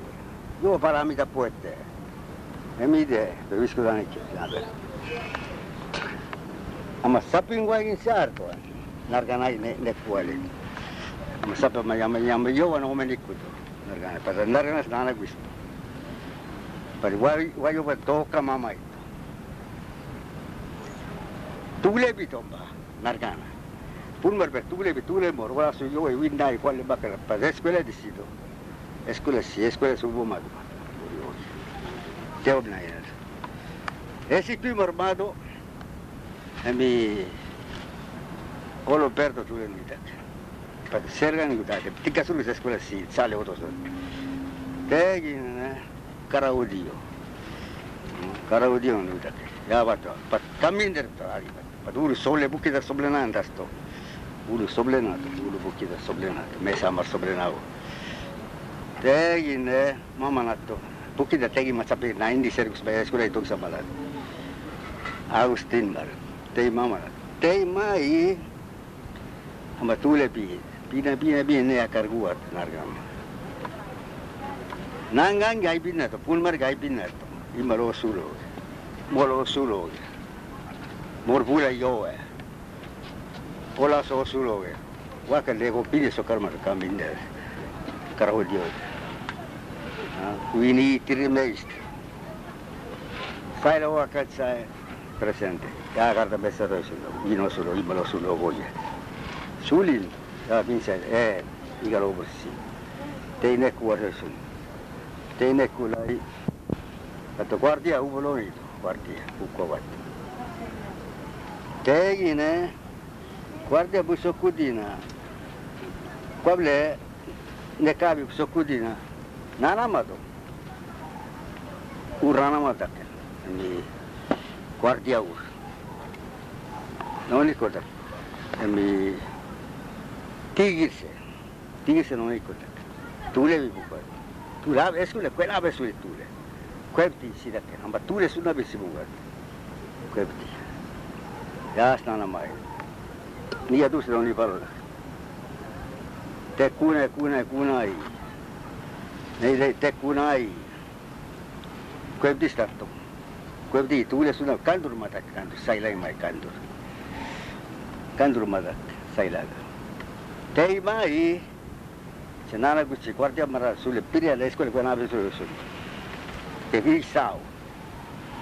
Joo para mitä puette. Emide pe viskudanikki näpä. Amma sapin waigin saartoa. Narkanai ne ne puolin. Amma sapin ma jamme jamme jovan omenikkutu. Narkana para narkana snana wisku. Pari wai Pulmar per tulebi tule mor wala su yo e windai quale bakala pa escuela di sito. Escuela si escuela su bumado. Teo na ina. Esi più mormado e mi olo perdo tule nitak. Pa sergan gutate. Tika sulu sa escuela si sale otro so. Tegin karaudio. Karaudio nitak. Ya bato. Pa kaminder to ari. Pa ulu sole buki da soblenan sto. Ulu soblenato, ulu buki ούλου σομπλένατο, ούλου βουκίδα σομπλένατο, μέσα μας σομπλένατο. Τέγινε, μάμα να το, βουκίδα τέγι μας απ' να είναι της έργους παιδιάς κουρά η τόξα παλάτη. Αγουστίν μάρα, τέγι μάμα να το, τέγι μάι, άμα τούλε πήγε, πήγε, πήγε, πήγε νέα καργούα την άργα μου. Να γκάν γάι πίνατο, πούλ μάρ γάι πίνατο, είμαι λόγος ούλου, μόλος ούλου, μόρ βούλα γιώ, pola so suloge waka lego pili so karma kambinde karahu dio ah, wini tirimest faila waka tsa eh. presente. Ya karta besa rosulo ino sulo ibalo sulo goye sulin ya pinse e eh, igalo bursi teine kuoresun teine kulai kato guardia ubolo ni guardia ukovat Tegine guardia busokudina. Quable ne cabi busokudina. Nanamato. Uranamatak. Ni guardia ur. Non ricorda. emi tigirse tigirse non ikota tule vi buka tula eskule kwela besule tule kwepti sidake amba tule suna besi buka kwepti ya snana mai Niedused on nii palju. Te kune, kune, kunai. Nei te, te kunai. Kuevdi startu. Kuevdi tuule suunab kandurmadak, kandur, sai läima ei kandur. Kandurmadak, sai läga. Tei mai. Se nana kutsi kvartia mara sulle pirja leiskole kui naabe sulle sulle. Te viisau.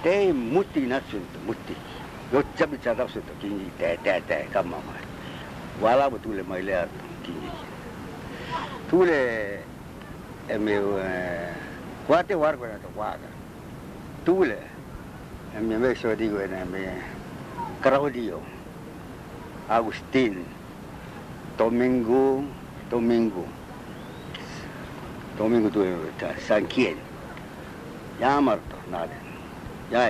Tei muti natsunta, muti. Muti. Te te kamma mai wala betul mai le kingi tule e me quate war qua to waga tule e me me so digo e me Claudio Agustin Domingo Domingo Domingo tu San Chien Yamarto nade ya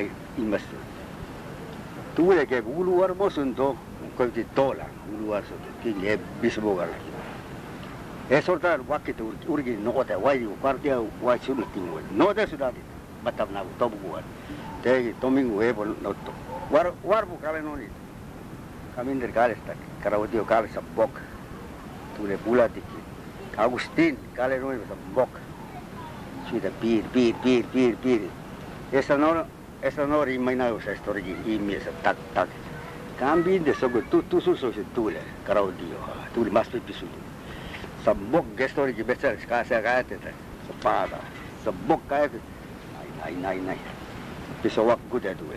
tuve que un lugar más un toque con tola un lugar que le bisbo garla eso urgi no de guay o parte o guachu no de ciudad batavna top guar te domingo eh, pues, no to war war no ni. Kamin der kale sta karawti o kale sabok pula tiki agustin kale no chida pir pir pir pir pir. Esa no essa nora e mãe não sei história tak tak, tac tac também de tu tudo tudo sobre tudo tudo caro dia tudo mais tudo isso tudo sabo que história de besteira se casa a gente tá separada sabo que é ai ai ai ai isso é o que tudo é tudo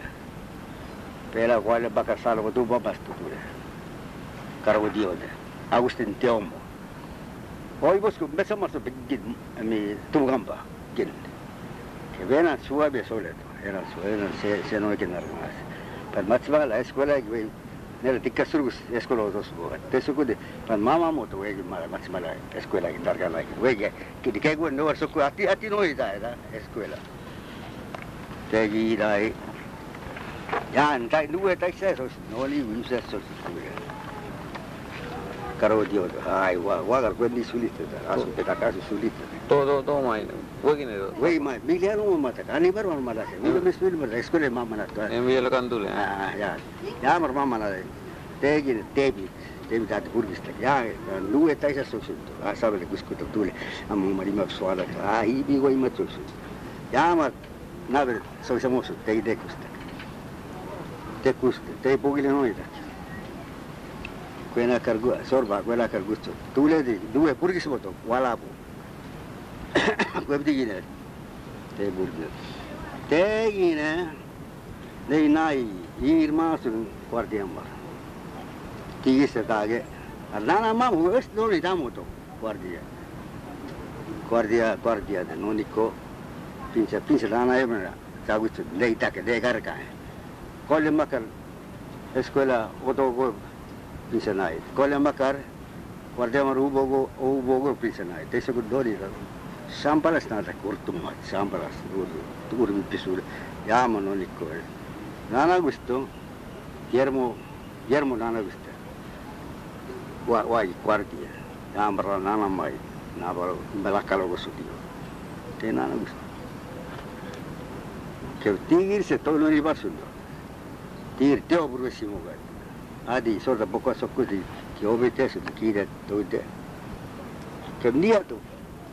pela qual é para tu, o tudo mais tudo tudo caro dia né Agustin Teomo. Oi bosku, macam masa begin, kami tunggu gambar, gil. Kebenaran suami soleh tu. Era su era se se non è che narmas per matzva la escuela che nella ticca surgus escola dos bo te su kude per mama moto we ma matzva la escuela che targa la che che di che gua no so ku ati ati no ida era escuela te gi dai ya ndai due tai se so no li wi se so caro dio ai wa gar quelli sulite asu pe takasu sulite todo, todo mai, wagi ne do. Wagi mai, mi le no mata, ani bar mar mala. Mi le mes mil mar, skole ma mala to. Em ye lakan dule. Ah, ya. Ya mar ma mala. Tegi, tebi. Tebi ta kurgista. Ja, nu et aisa suksu. Ah, sabele kuskut tule. Am mari ma suala. Ah, i bi goi ma suksu. Ja mar navel soisamosu, tegi tekusta. Tekusta, tei pogile noida. Kuena kargu, sorba, kuena kargusto. Tule di, due kurgis moto, walapu. وبدي Teybur'du. De yine Leynay 26 guardiyan var. Diyse kage. Adana mamu es doni damuto guardiya. Guardiya guardiya da noniko pinsa pinsa dana emra. Sagu tu leita ke degar ka. Kolle makar escuela oto go pinsa nai. Kolle makar guardiya marubogo ubogo pinsa nai. Tese ku doni damuto. ಶಂಬಳಸ್ನಾದ ಕುರ್ತು ಮಾತು ಶಂಬಳಸ್ ಊರು ತೂರು ಮುಟ್ಟಿಸೂರು ಯಾಮನು ನಿಕ್ಕೋಳೆ ನಾನಾಗಿಸ್ತು ಎರ್ಮು ಎರ್ಮು ನಾನಾಗಿಸ್ತೆ ವಾಯಿ ಕ್ವಾರಿಟಿಯ ನಾನು ಬರ ನಾನಮ್ಮ ಆಯಿ ನಾ ಬರ ಲಕ್ಕಲ್ಲ ಹೋಗಿಸುದಿಲ್ಲ ಅಂತೇ ನಾನಾಗಿಸ್ತು ಕೆಲವು ತೀರಿಸ ತೊಳಿನೊರಿಗೆ ಬರ್ಸುದು ತೀರ್ತೆ ಒಬ್ರು ಶಿವಮೊಗ್ಗ ಅದಿ ಸೋದ ಬೊಕ್ಕ ಸೊಕ್ಕುದಿ ಕೇಳ್ಬೇಕು ತೇಸುದು ಕೀರೆ ತೊಗೊಂಡೆ ಕೆಮ್ಮಿ ಆಯ್ತು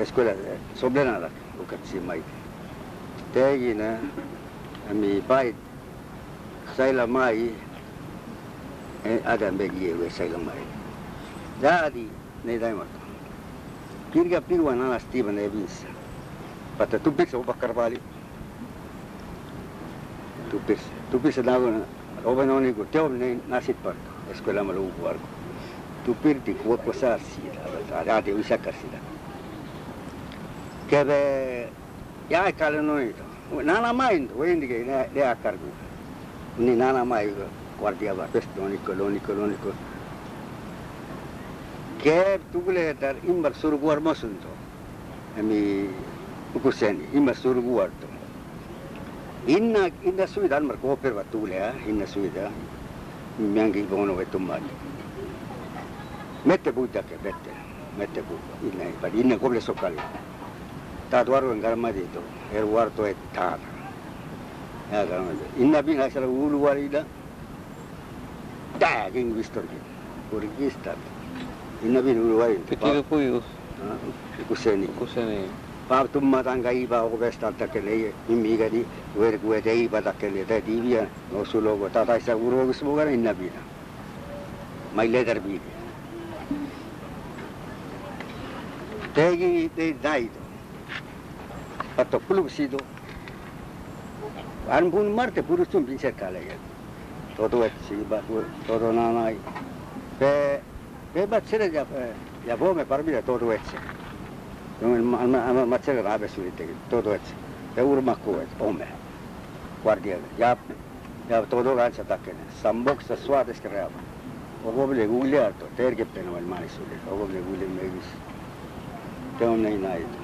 escuela eh? soblena la ukatsi mai. Tegi na ami pai saya la mai e ada begi e saya sai la mai. Dadi nei dai mato kirga pirwa na la stiva ne vinsa pata tu pesa o bakarvali tu pesa tu pesa dago na oba no ni teo ne nasit parto escuela malu guarco tu pirti kuwa kuasa sira lah, ada ada usa kasira lah. que de ya kale no ito nana mai ito wendi ke ne de akar ku ni nana mai ko guardia va pes doni ko doni ko doni ko ke tugle tar imbar surguar mosunto. Emi ukuseni imbar surguar to inna inna suida mar ko per inna suida miangi gono ve mette buta ke mette mette buta inna inna koble sokali Ta tuaru engarma dito er warto et ta. Ya garma inna bina sala ulu warida. Da ging vistorgi. Kurgista. Inna bina ulu warida. Perché poi io Kuseni. cos'è Paap tumma tanga iba ko besta takele imiga di wer gue de iba takele de divia no sulo ko tata isa uro ko smoga inna bina. Mai leder bi. Tegi de daido. Πατοπούλου Σίδου. Αν μπουν μάρτε μπορούσαν πίνσε καλά για το έτσι, το το να να Πε, πε ματσέρα για για βόμε παρμήρα το το έτσι. Αν ματσέρα να πέσουλετε το το έτσι. Πε ουρμακού έτσι, όμε. Guardia, ya, ya todo gancha ataque. Sambox τα suates que reaba. Ogoble gulia, terge pena el manisule. Ogoble gulia megis. Tengo una inaito.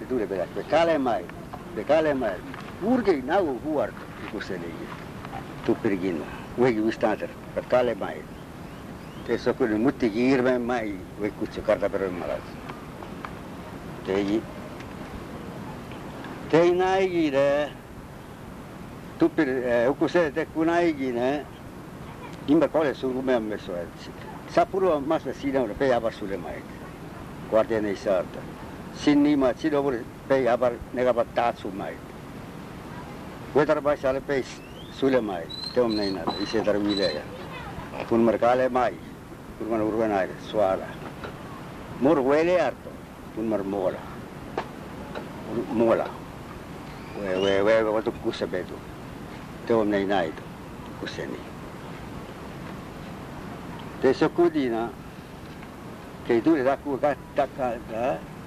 ja tuli peale, pe kalemaid, pe kalemaid, urgi nagu huard, kus see oli, tupirginna, või just tanter, pe kalemaid. Teis on küll muidugi hirme, ma ei või kutsu karda peale malas. tegi, tegi naigile, tupir, kus eh, see tegi naigile, ümber koolist rume on meil soetatud. saab purva, ma saan sinna peale vastu lema, kvarteni ei saa anda সিন্নিমা চিরবরে পেয়ে আবার নেগাবার তা চুমায় weather by সালে পেয়ে সুলে মায় তেম নেই না ইসে তার মিলে কুনমার কালে মাই কুনমার উর্বে না সোয়ালা মোর ওয়েলে আর তো কুনমার মোলা মোলা ওয়ে ওয়ে ওয়ে ও তো কুসে বেদু তেম নেই না তো কুসে নেই te sokudina ke tu ra ku ka ta ka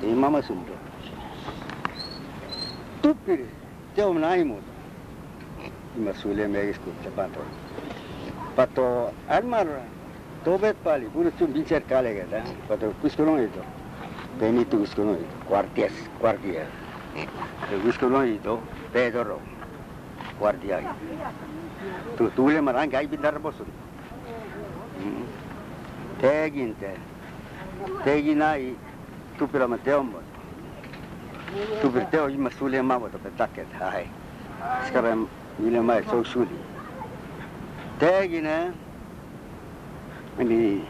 non gare su su. E guardia istarat malat. tur masu. Te yo kuno ndeke ni meno islandis. Te mama sundo. Tupire, te om naimo. Ima sule me iskutte pato. Pato almar tobet pali puro tum bincer kale gada. Pato kuskono ito. Beni tu. Quarties, quartier. Te kuskono ito. Pedro. Quartier. Tu tule marang ai bindar bosun. Mm. Teginte. Teginai tupira mateombo. Tupir teo ima suli mamo to petaket hai. Sekarang ile mai so suli. Tegine ini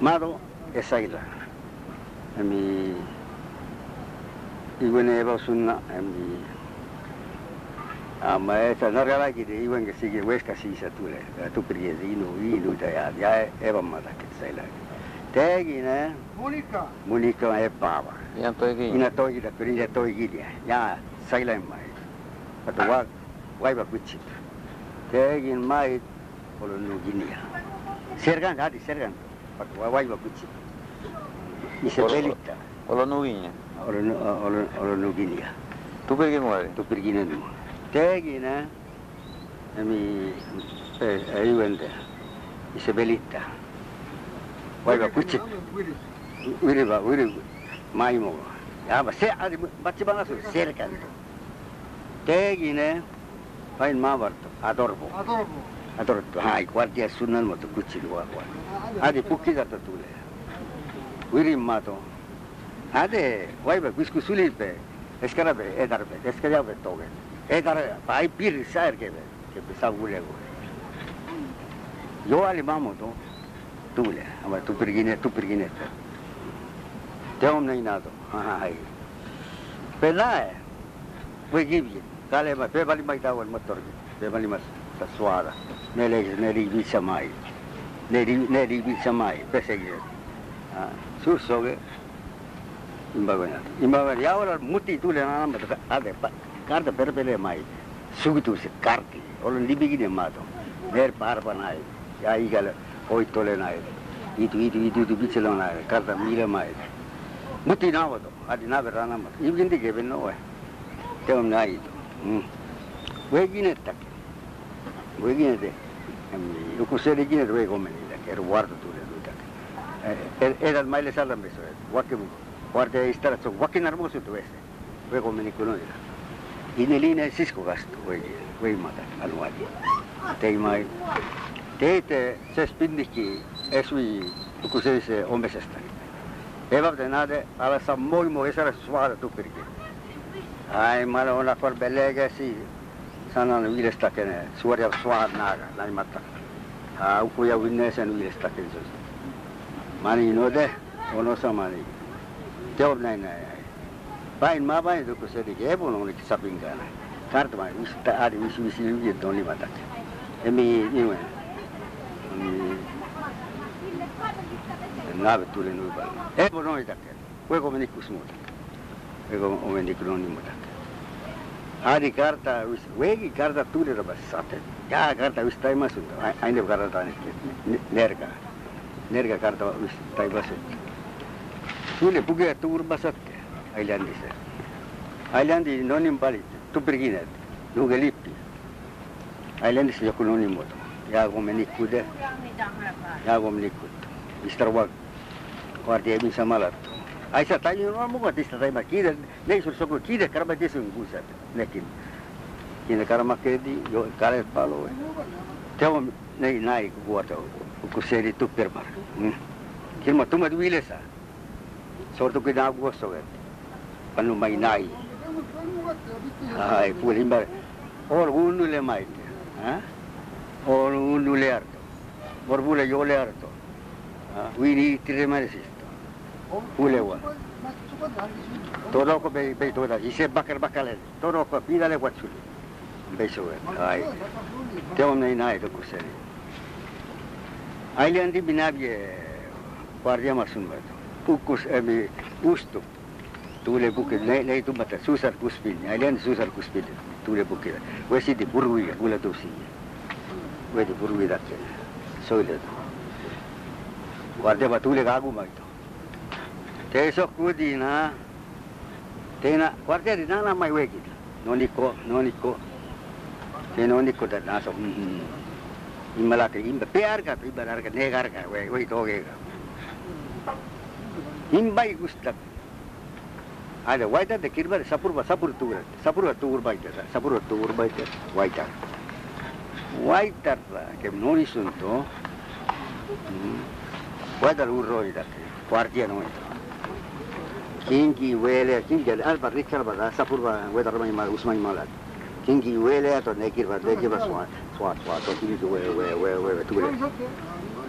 maro esaila. Ami iwene eba sunna ami ama esa nargala ki de iwan ke sige weska si sa tule tu priye ino ino da ya ya eba mata ke saila tegi ne Monika? Monika je baba. Ja, to je gilja. Ina to je gilja, to je to je gilja. Ja, sajla ima. Kato wa, waiba kutsit. Tegin mai, olo nuginia. Sergan, hadi sergan. Kato wa, waiba kutsit. Ise pelita. Olo nuginia? Olo, olo, olo nuginia. Tupirgin muere? Tupirgin edu. Tegin, eh? Ami, eh, ayuende. Ise pelita. Waiba kutsit. Waiba. Nu- olo olo nu ginia Tu perché muori? tu pergi ne nu tegi ne e mi e, e iwende Isabelita waiba kuchi wiriba wiri maimo yaba se adi bacci banasu cerca tegine pain mavarto adorbo Adorbo. adorbo hai guardia sunan moto kuchi luwa kwa adi pukki darta tule wiri mato ade waiba quiscu sulipe escarabe edarbe escarabe toge edar pai pir saer ke ke bisa gule go yo ali mamo to tule ama tu pergine tu 대업령이나도 아이고 배나에 왜 기비지 갈에 막 배발이 막 다고 못 떨게 배발이 막 수아라 내리 내리 비참하이 내리 내리 비참하이 배세기 아 수속에 임바고냐 임바고 야월 무티 둘레나 안 맞다 아데 card पेरे पेरे माई सुग तू से कार की और लिबिगी ने मातो नेर पार बनाए आई गल होई तोले ना आई इतु इतु इतु इतु बिचलो ना आई करता मीरे माई muti na wado, adi na vera na ibu gindi no we, te na ido, we gine taki, we gine te, yuku seri gine we gomeni taki, er wardo tu le du taki, er al maile salam beso, waki mu, warte istara tso, tu ese, kuno ira, ine sisko gine, mata, te imai, te esui, se Eva de nade ala sa moi mo esara suada tu perché. Ai mala ona for belega si sana no vile sta kene suaria suada naga nai matta. Ha uku ya winne sen vile sta kene so. Mani no de ono sa mani. Teo nai nai. Bain ma bain tu kuse di ke bono ni sapinga na. Karta mai usta adi usi usi vile doni matta. Emi niwe. Nave tule no iba. E mo no ida ke. We go meni kus muda. We go meni kuno ni muda. Hari karta wis wegi karta tule ra basate. Ka karta wis tai masu. Ainde karta tane. Nerga. Nerga karta wis tai masu. Tule puge tur basate. Ailandi se. Ailandi no nim pali. Tu perginet. Nu gelippi. Ailandis jokuno ni muda. Jaago meni kude. Jaago meni kude. Mr. Wagner. Guardia mi samalarto. Ay sa tayo no mo ngati sa tayo makira, nay sur sa kira karama di sun gusa. Nekin. Kina karama kedi yo kare palo. Tawo nay nay guata ku seri tu permar. Kirma tuma duile sa. Sorto ke na gusto ga. Panu mai nay. Ay puli mar. Or unu le mai. Ha? Unu le harto. Borbule yo le harto. Wini tire maresis. ulewa. Toroko bei bei tora ise bakar bakale toroko pidale watsuli bei sowe eh. ai. Te omne nai to kusere ai lendi binabie guardia masun bat. Ukus emi ustu. Tule buke nei nei tu mata susar kuspil. Ai lendi susar kuspil. Tule buke. Wesi di burwi gula dosi wesi burwi dakke soile guardia batule gagu maito Tesok kudi na. Tena, kuartya di nana mai wegi. Noniko, noniko. Tena noniko dah nasok. Mm-hmm. Imalak imba PR ka, imba darga negar ka, we wegi toge ka. Imba i gustak. Ada waita de kirba sapur ba sapur tuur. Sapur ba tuur baita, sapur ba tuur baita, waita. Waita ba, mm. ke noni sunto. Waita urroi da. Kuartya noni. kingi wele kingi alba rikal ba sapur ba wedar ma ma usman malat kingi wele to nekir ba de ba swa swa swa to kingi we we we we tu le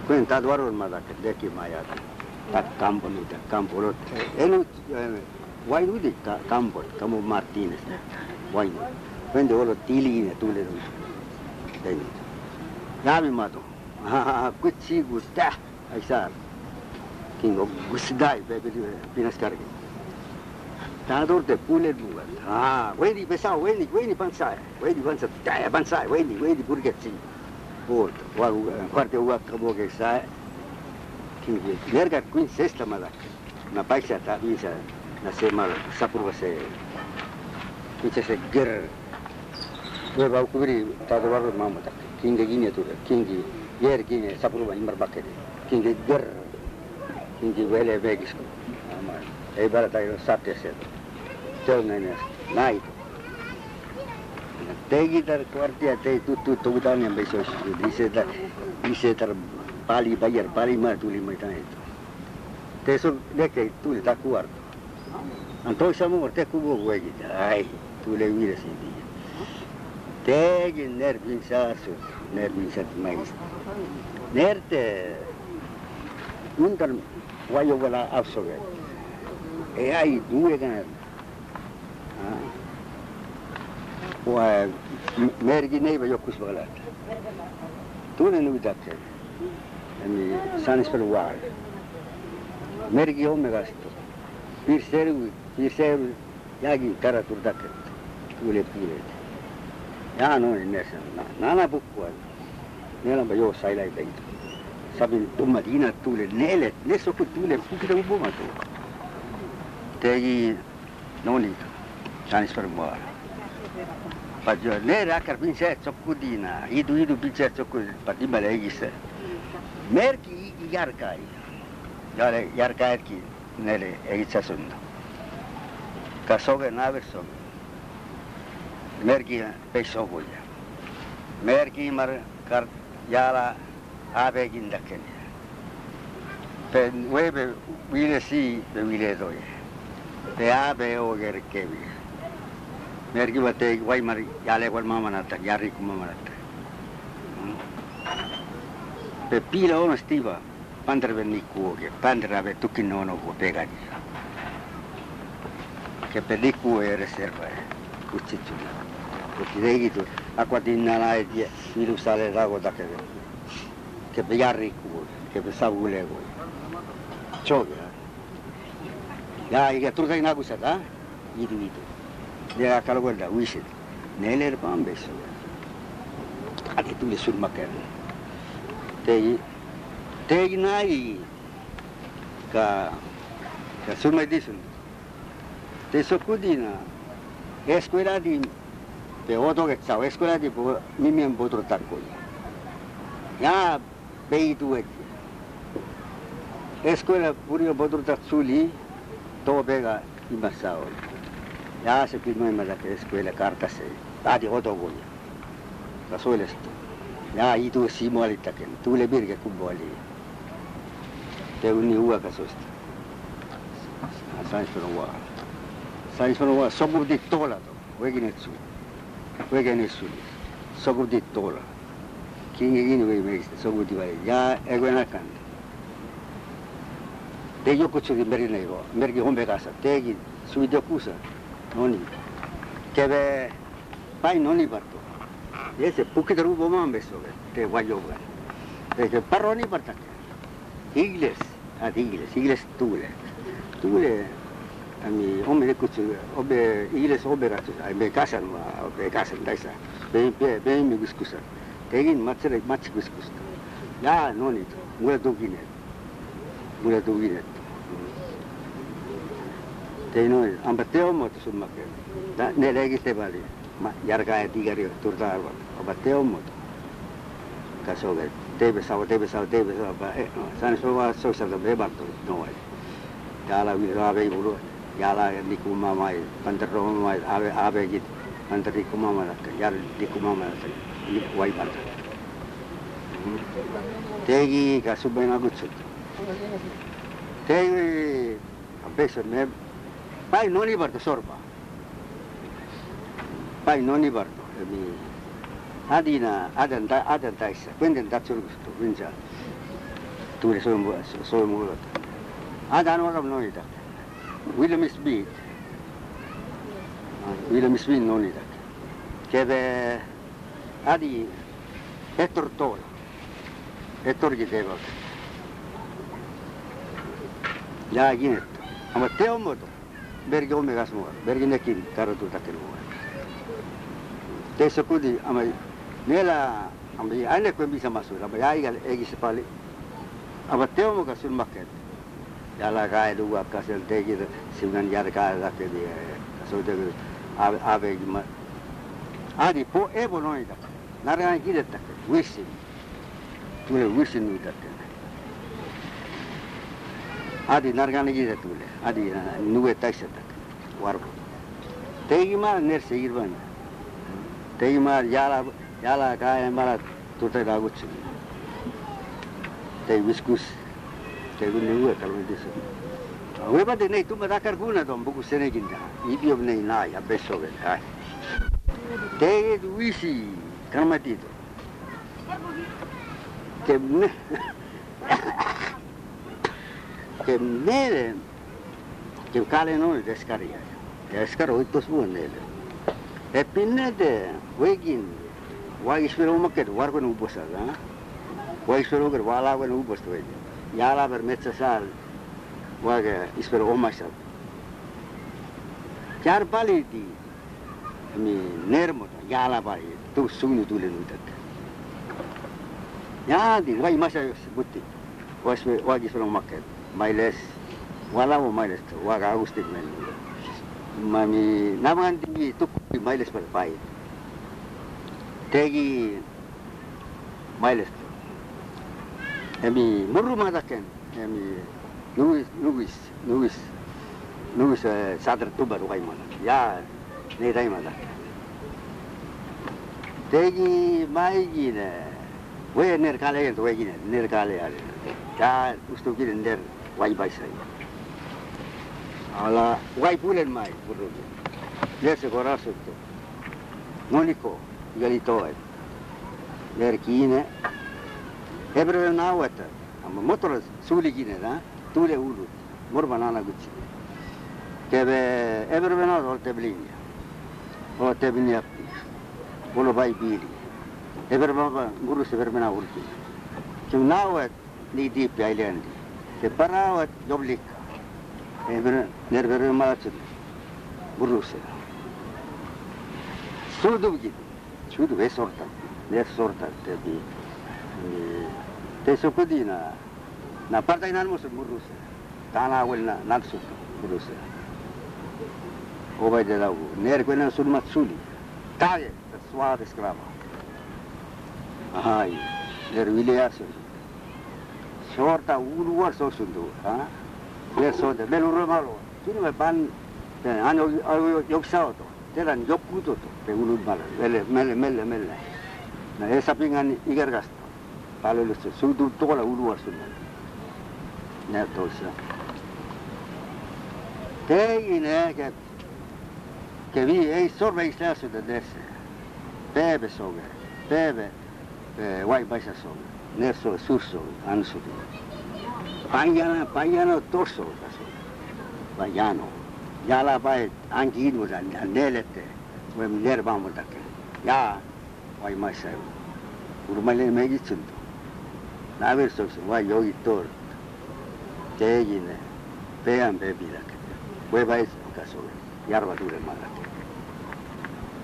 kuen ta dwaro ma da de ki ma ya ta campo ni ta campo lo elu wai nu di ta campo como martinez wai nu vende olo tili ne tu le de ya mi mato kuchi gusta aisar kingo gusdai be pinas kargi Tador de pule dua. Ah, wedi pesau, wedi, wedi pansai, wedi pansai, dai pansai, wedi, wedi burgetsi. Volt, wa quarte wa kabo che sai. Kingi, nerga quin sesta malak. Na paisa ta bisa na se mal sapur se. Kice se ger. 왜 바꾸리 다들 와로 마음다 긴게 긴게 또 긴게 예르 긴게 사부로 임버 바케데 긴게 거 긴게 왜래 베기스 아마 에바라 다이로 사테 történet, nájt. Tegitar cuartia te tu tu tu tan en besos dice ta dice tar pali bayar pali ma tu lima tan esto. Te eso de que tu le ta cuarto. Entonces amo morte cubo güey. Ay, tu le mires sin día. kohe mergi neighbor jokkus valet. tunnen nüüd äkki. nii, saanis veel vahel. mergi homme vastu. piirseeru, piirseeru jäägi ära tulnud äkki. tuuled, tuuled. ja no nii, mees on, nana pukku on. me oleme joos sai läinud teinud. saab tõmmata hinnad tuuled, neeled, need sokud tuuled, kuhu ta võib oma tuua. tegi, no nii Sanis per war. Pajo ne rakar pinse cokudina, idu idu pinse cokud pati malegis. Merki yarkai. Yare yarkai ki nele egitsa sundo. Kasoge naverso. Merki peso goya. Merki mar kar yala abe gindakeni. Pe webe wile si be wile doye. Pe abe oger kebi. mergi batek bai mar jale gual mama nata jarri kuma mama mm. pe pila ona stiva pander ben ni kuoge pander ave tu kin ono pega ni ke pedi ku e reserva e eh, kuchi tu ku ti dei tu acqua di nana e di ilu sale rago da ke ke pe jarri ku ke pe sa gule go Ya, eh. ya turkai nagusa, ha? Gitu-gitu. Llega a cargo el de Wishit. Neller Bambes. Aquí tú le surma que él. Tegui. Tegui no hay. Ca. Ca surma y dicen. Te socudina. Escuela de. Te voto que estaba escuela de. Pues, mi miembro otro taco. Ya. Veí tu eti. Escuela purio potro. Todo pega y más ahora. يثق المهم ذاك يسكويلا كارتاسي بعد غدوغون رسول استو يا يدو سيمو علي تكن تولي بيرك كوبو علي تقولني هو كسوست سانش فروا سانش فروا سبب دي تولا تو ويجي نتسو ويجي نتسو سبب دي تولا كين يجي نوي ميكس سبب دي بالي يا اغونا كان 대기 고추기 메리네이고 메리기 홈베가서 대기 수비대 구서 Noniin. Keve päin noni pattu. Ja se pukki taru vomaan messolle, te vajovan. Ja se parro ni pattakke. Igles, ad igles, igles tuule. Tuule, ami omele kutsu, obe, igles oberatsus, ai me kasan ma, obe kasan taisa. Pei, pei, pei mi kuskusa. Tegin matsere matsi kuskusta. Ja, noni, mulle tukineet. Mulle tukineet. teinud ambateomotusummake ne räägite palju ma järgaja tiigeri turda arvab ambateomot kas oled teebe saava teebe saava teebe saava eh, saan suva soksada vebartu noel täällä mi raave guru jala nikuma mai pantaroma mai ave ave git pantarikuma mai yar nikuma mai vai parta mm. tegi kasubena gutsut tegi ampeso me Πάει νονίβαρτο σόρπα. Πάει νονίβαρτο. Αντίνα, άνταν τα, άνταν τα ίσα. Πέντεν τα τσούρκους του, βίντσα. Του ρε σόι μου όλα. Άνταν όλα νόνιτα. Βίλε μη σπίτ. Βίλε μη σπίτ νόνιτα. Και δε, άντι, έτορ τώρα. Έτορ και τέβαλ. Για γίνεται. Αμα τέο μόνο. berge を目指すのが berge neki darudu dakil huwa te sekudi amai nela amai ane kwe bisa masuk amai ai gal egi sepali amai teo mo kasul maket yala kaya dua kasul tegi simgan yar kaya dakil di kasul tegi abe abe gima adi po ebo noi dakil narangan kidet dakil wisin tule wisin nu dakil Adi nargani gidatule, adi eh, nuwe taxatak, wargo. Tegi mar nerse irban. Tegi mar yala, yala kaya mara tuta daguchi. Tegi biskus. tegi nuwe kalmadisu. Weba de nei tuma dakar guna don buku sene ginda. Idiom nei na ya beso gel kai. Tegi wisi kalmatito. Tegi neile Kilkalen on deskarija. Deskar uitus muun neile. Epinne de võigin vaisvel omaket vargun uubusada. Vaisvel omaket vaalavan uubust võidi. Jaalaver metsäsaal vaage isvel omasad. Kär palidi mi nermuda jaalapari tuus suunu tuli nuudat. Jaadin vaimasa jos putti. Vaisvel omaket. mai les wala mo mai les wa ga gusti men mami naman di tu ki mai les pa pai tegi mai les emi muru ma daken emi nuis nuis nuis nuis eh, sadr tu baru kai mana ya ne dai mana tegi mai gi ne we tu we gi ne ner kale ner mai gine. We ner kale ento we gine ner kale ale. Ya ustu gine ner wai bai sai. Ala wai pulen mai burro. Ner se coraso to. Monico galito ai. Ner kine. Ebre na wata. Amma motor suli gine da. Tule ulu. Mor banana gucci. Kebe ebre na dol teblinia. O teblinia. Bolo bai bili. Ebre baba guru se vermena urki. Kim nawat ni deep island. Separado doble. Nervero malacet. Burrusa. Surdubgi. Şudu ve sorta. Ne sorta dedi. Tesopudina. Na parta inanmos burrusa. Tana velna naksu burrusa. Obay de davu. Nergüenen surmat suli. Taye. Suave esclava. Ay. Nervileasus. shorta uluwa so sundu ha le so de melu rumalo tunu ban de ano ayo yoksao to teran yokkuto to pe ulu mal mele mele mele mele na esa pingan igargas palo le sundu to la uluwa sundu ne to sa te ine ke ke vi ei sorbe istasu de desse bebe sobe bebe eh, guai baisa sobe nerso surso anso pangana pangano torso kaso pangano yala pai angido da nelete wem nerba mo dake ya wai mai sai urmale megi chinto na ver so so wai yogi tor tegine pean bebi dake weba es kaso eh, yarba dure malake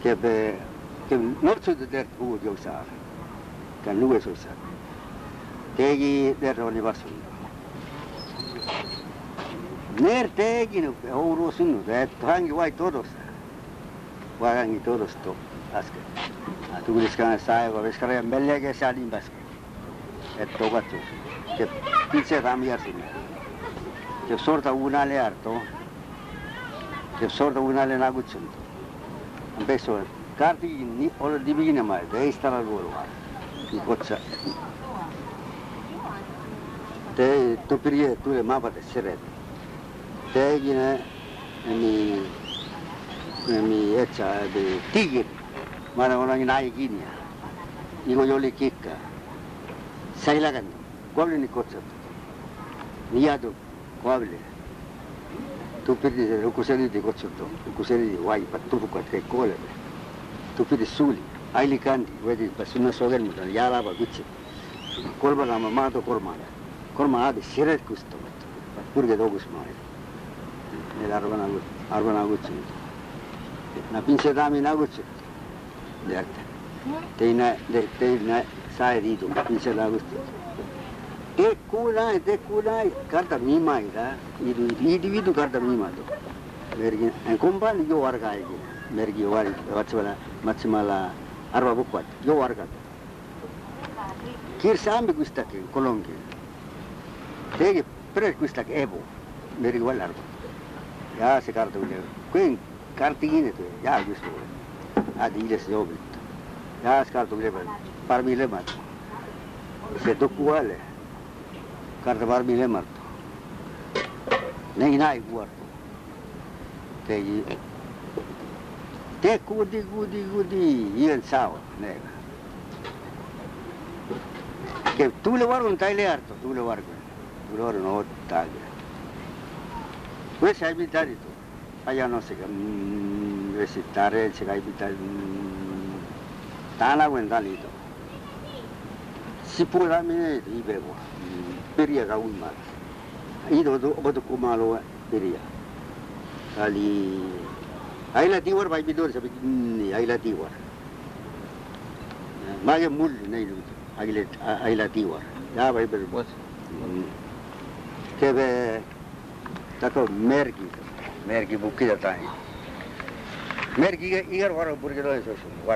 kebe kebe norso de der u yo sa kanueso sa tegi derroli basun ner tegi no ouro todos. Warangi todos to aske. Atu gulis kana sai go beskare embelle ke pinche ramiar sunu sorta unale harto. Ke sorta unale naguchun ambeso karti ni ol divina de la Te tu per tu le mappa te seret. Te gine mi mi echa de tigre. Mana orang nai gini. Igo yoli kikka. Sailagan. Kwable ni coccia. Niado kwable. tu pidi rukuseli di gocciotto, rukuseli di wai pattufu kat ke kole. Tu pidi suli, aili kandi, wedi basuna sogen mutan yala ba gucci. Kolba nama mato korma. Korma adi siret ಕೊರ್ಮ ಶಿರಕ್ಕೆ ಉಸ್ತವತ್ತು ಪೂರ್ಗೆ ಹೋಗಿಸ್ ಮಾಡಿ ಮೇಲೆ ಅರ್ವನಾಗು ಅರ್ವನಾಗುಚ್ಚು ನಾ ಪಿಂಚೆ ದಾಮಿನಾಗುಚ್ಚು ಅರ್ಥ ತೈನ ತೈನ ಸಾಯದಿದು ಪಿಂಚದಾಗುಚ್ಚು te kunai te kunai karta mima ida idu individu karta mima do mergi en company yo warga ida mergi wari watsala matsimala arba bukwat yo warga kirsa ambi gustake kolonge pre gustake ebo mergi wal arba ya se kartu le kuin kartigine tu ya gusto adi ile se obit ya se kartu le par mile mat se dokuale karta par mile mat nei nai guardo tegi. Te kudi kudi kudi ien sao nega. Che tu le guardo un taile arto tu le guardo Gloria no talla. Pues hay mitad. Allá no sé qué. Recitar el chica y. Tan. Si pueda me y mm, aún más. Y como lo. Ali. Ahí la tiwar va a ir mm, ahí la tiwar. Vaya ahí la tiwar. Ya va a ir que ve acá energía energía busca y data energía energía waro por qué no es suficiente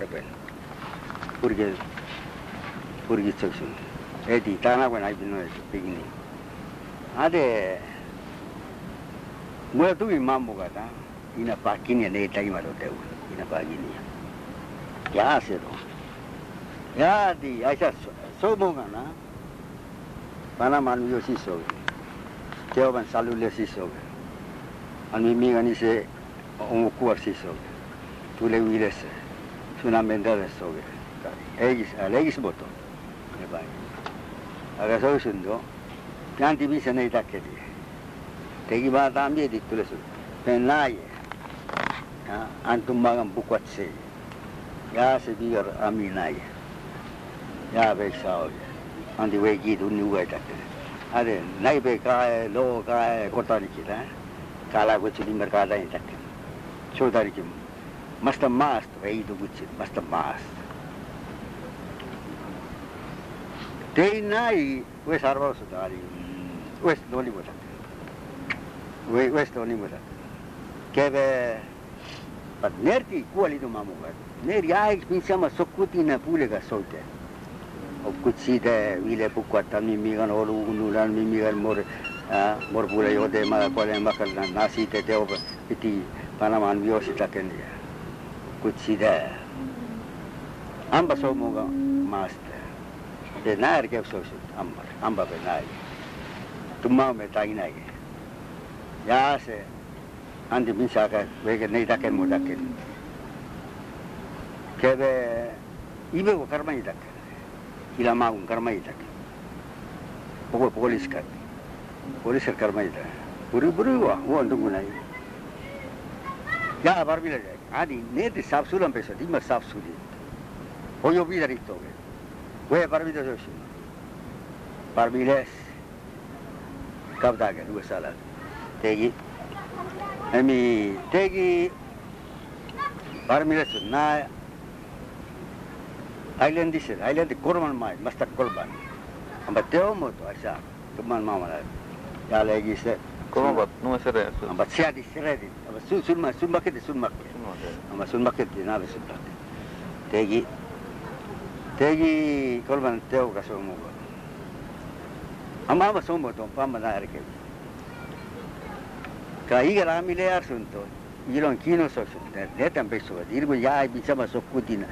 de a neita y maroteo y na pagini ya sé lo ya di ay se somo gana para manu yo Teo selalu lepas le siso. An mi mi kan se on ku ar siso. Tu le wi lese. Egis a legis ah, boto. Ne bai. A ga so sundo. Tan ti bi nei takke di. Te ba tan di tu. Pen nai. An se. Ya se bi ar. Ya be sa o. An di we gi. अरे नैबे का है लो का है कोतारी की था काला कुछ लिंगर का दाई तक छोदारी की मस्त मास्त तो वही तो कुछ मस्त मास्त ते नाई वे सारवा सुधारी वे दोनी बोला। वे वे दोनी बोला। के वे पर नेरती कुली तो मामू कर नेर यार पिंसा में सुकुती ना पूलेगा सोते kutside wile mimi, kan, oru unulan mimigan mor mor pula yode ma kole makal nasi te te ob piti panaman viosita kendia kutside amba so muga master de nair ke so so amba amba be nair tumma me tagi nair ya se andi minsa ka vege nei daken mo daken kebe ibe ko karma ni magun karmaita pokok polis kan polis karmaita buru buru wa wo andu gunai ya bar bila jai adi ne de sab sulam pesa di mar sab sudi hoyo bi darito ge we bar bila jo shi bar biles kab da Highland di sini, Highland di korban mai, mesti korban. Ambat teo mo tu, aja. Kemana mama lah? Ya lagi se. Kau ambat nuah sere. Ambat siapa di sere di? Ambat sun sun mak sun mak itu sun mak. Ambat sun mak di nabi sun mak. Tegi, tegi korban teo kasih mu. Ambat ambat sun mo tu, paman lah erke. Kalau iya ramai lehar sun tu, iron kino sok sun. Netam besok, iru jaya bisa masuk kudina.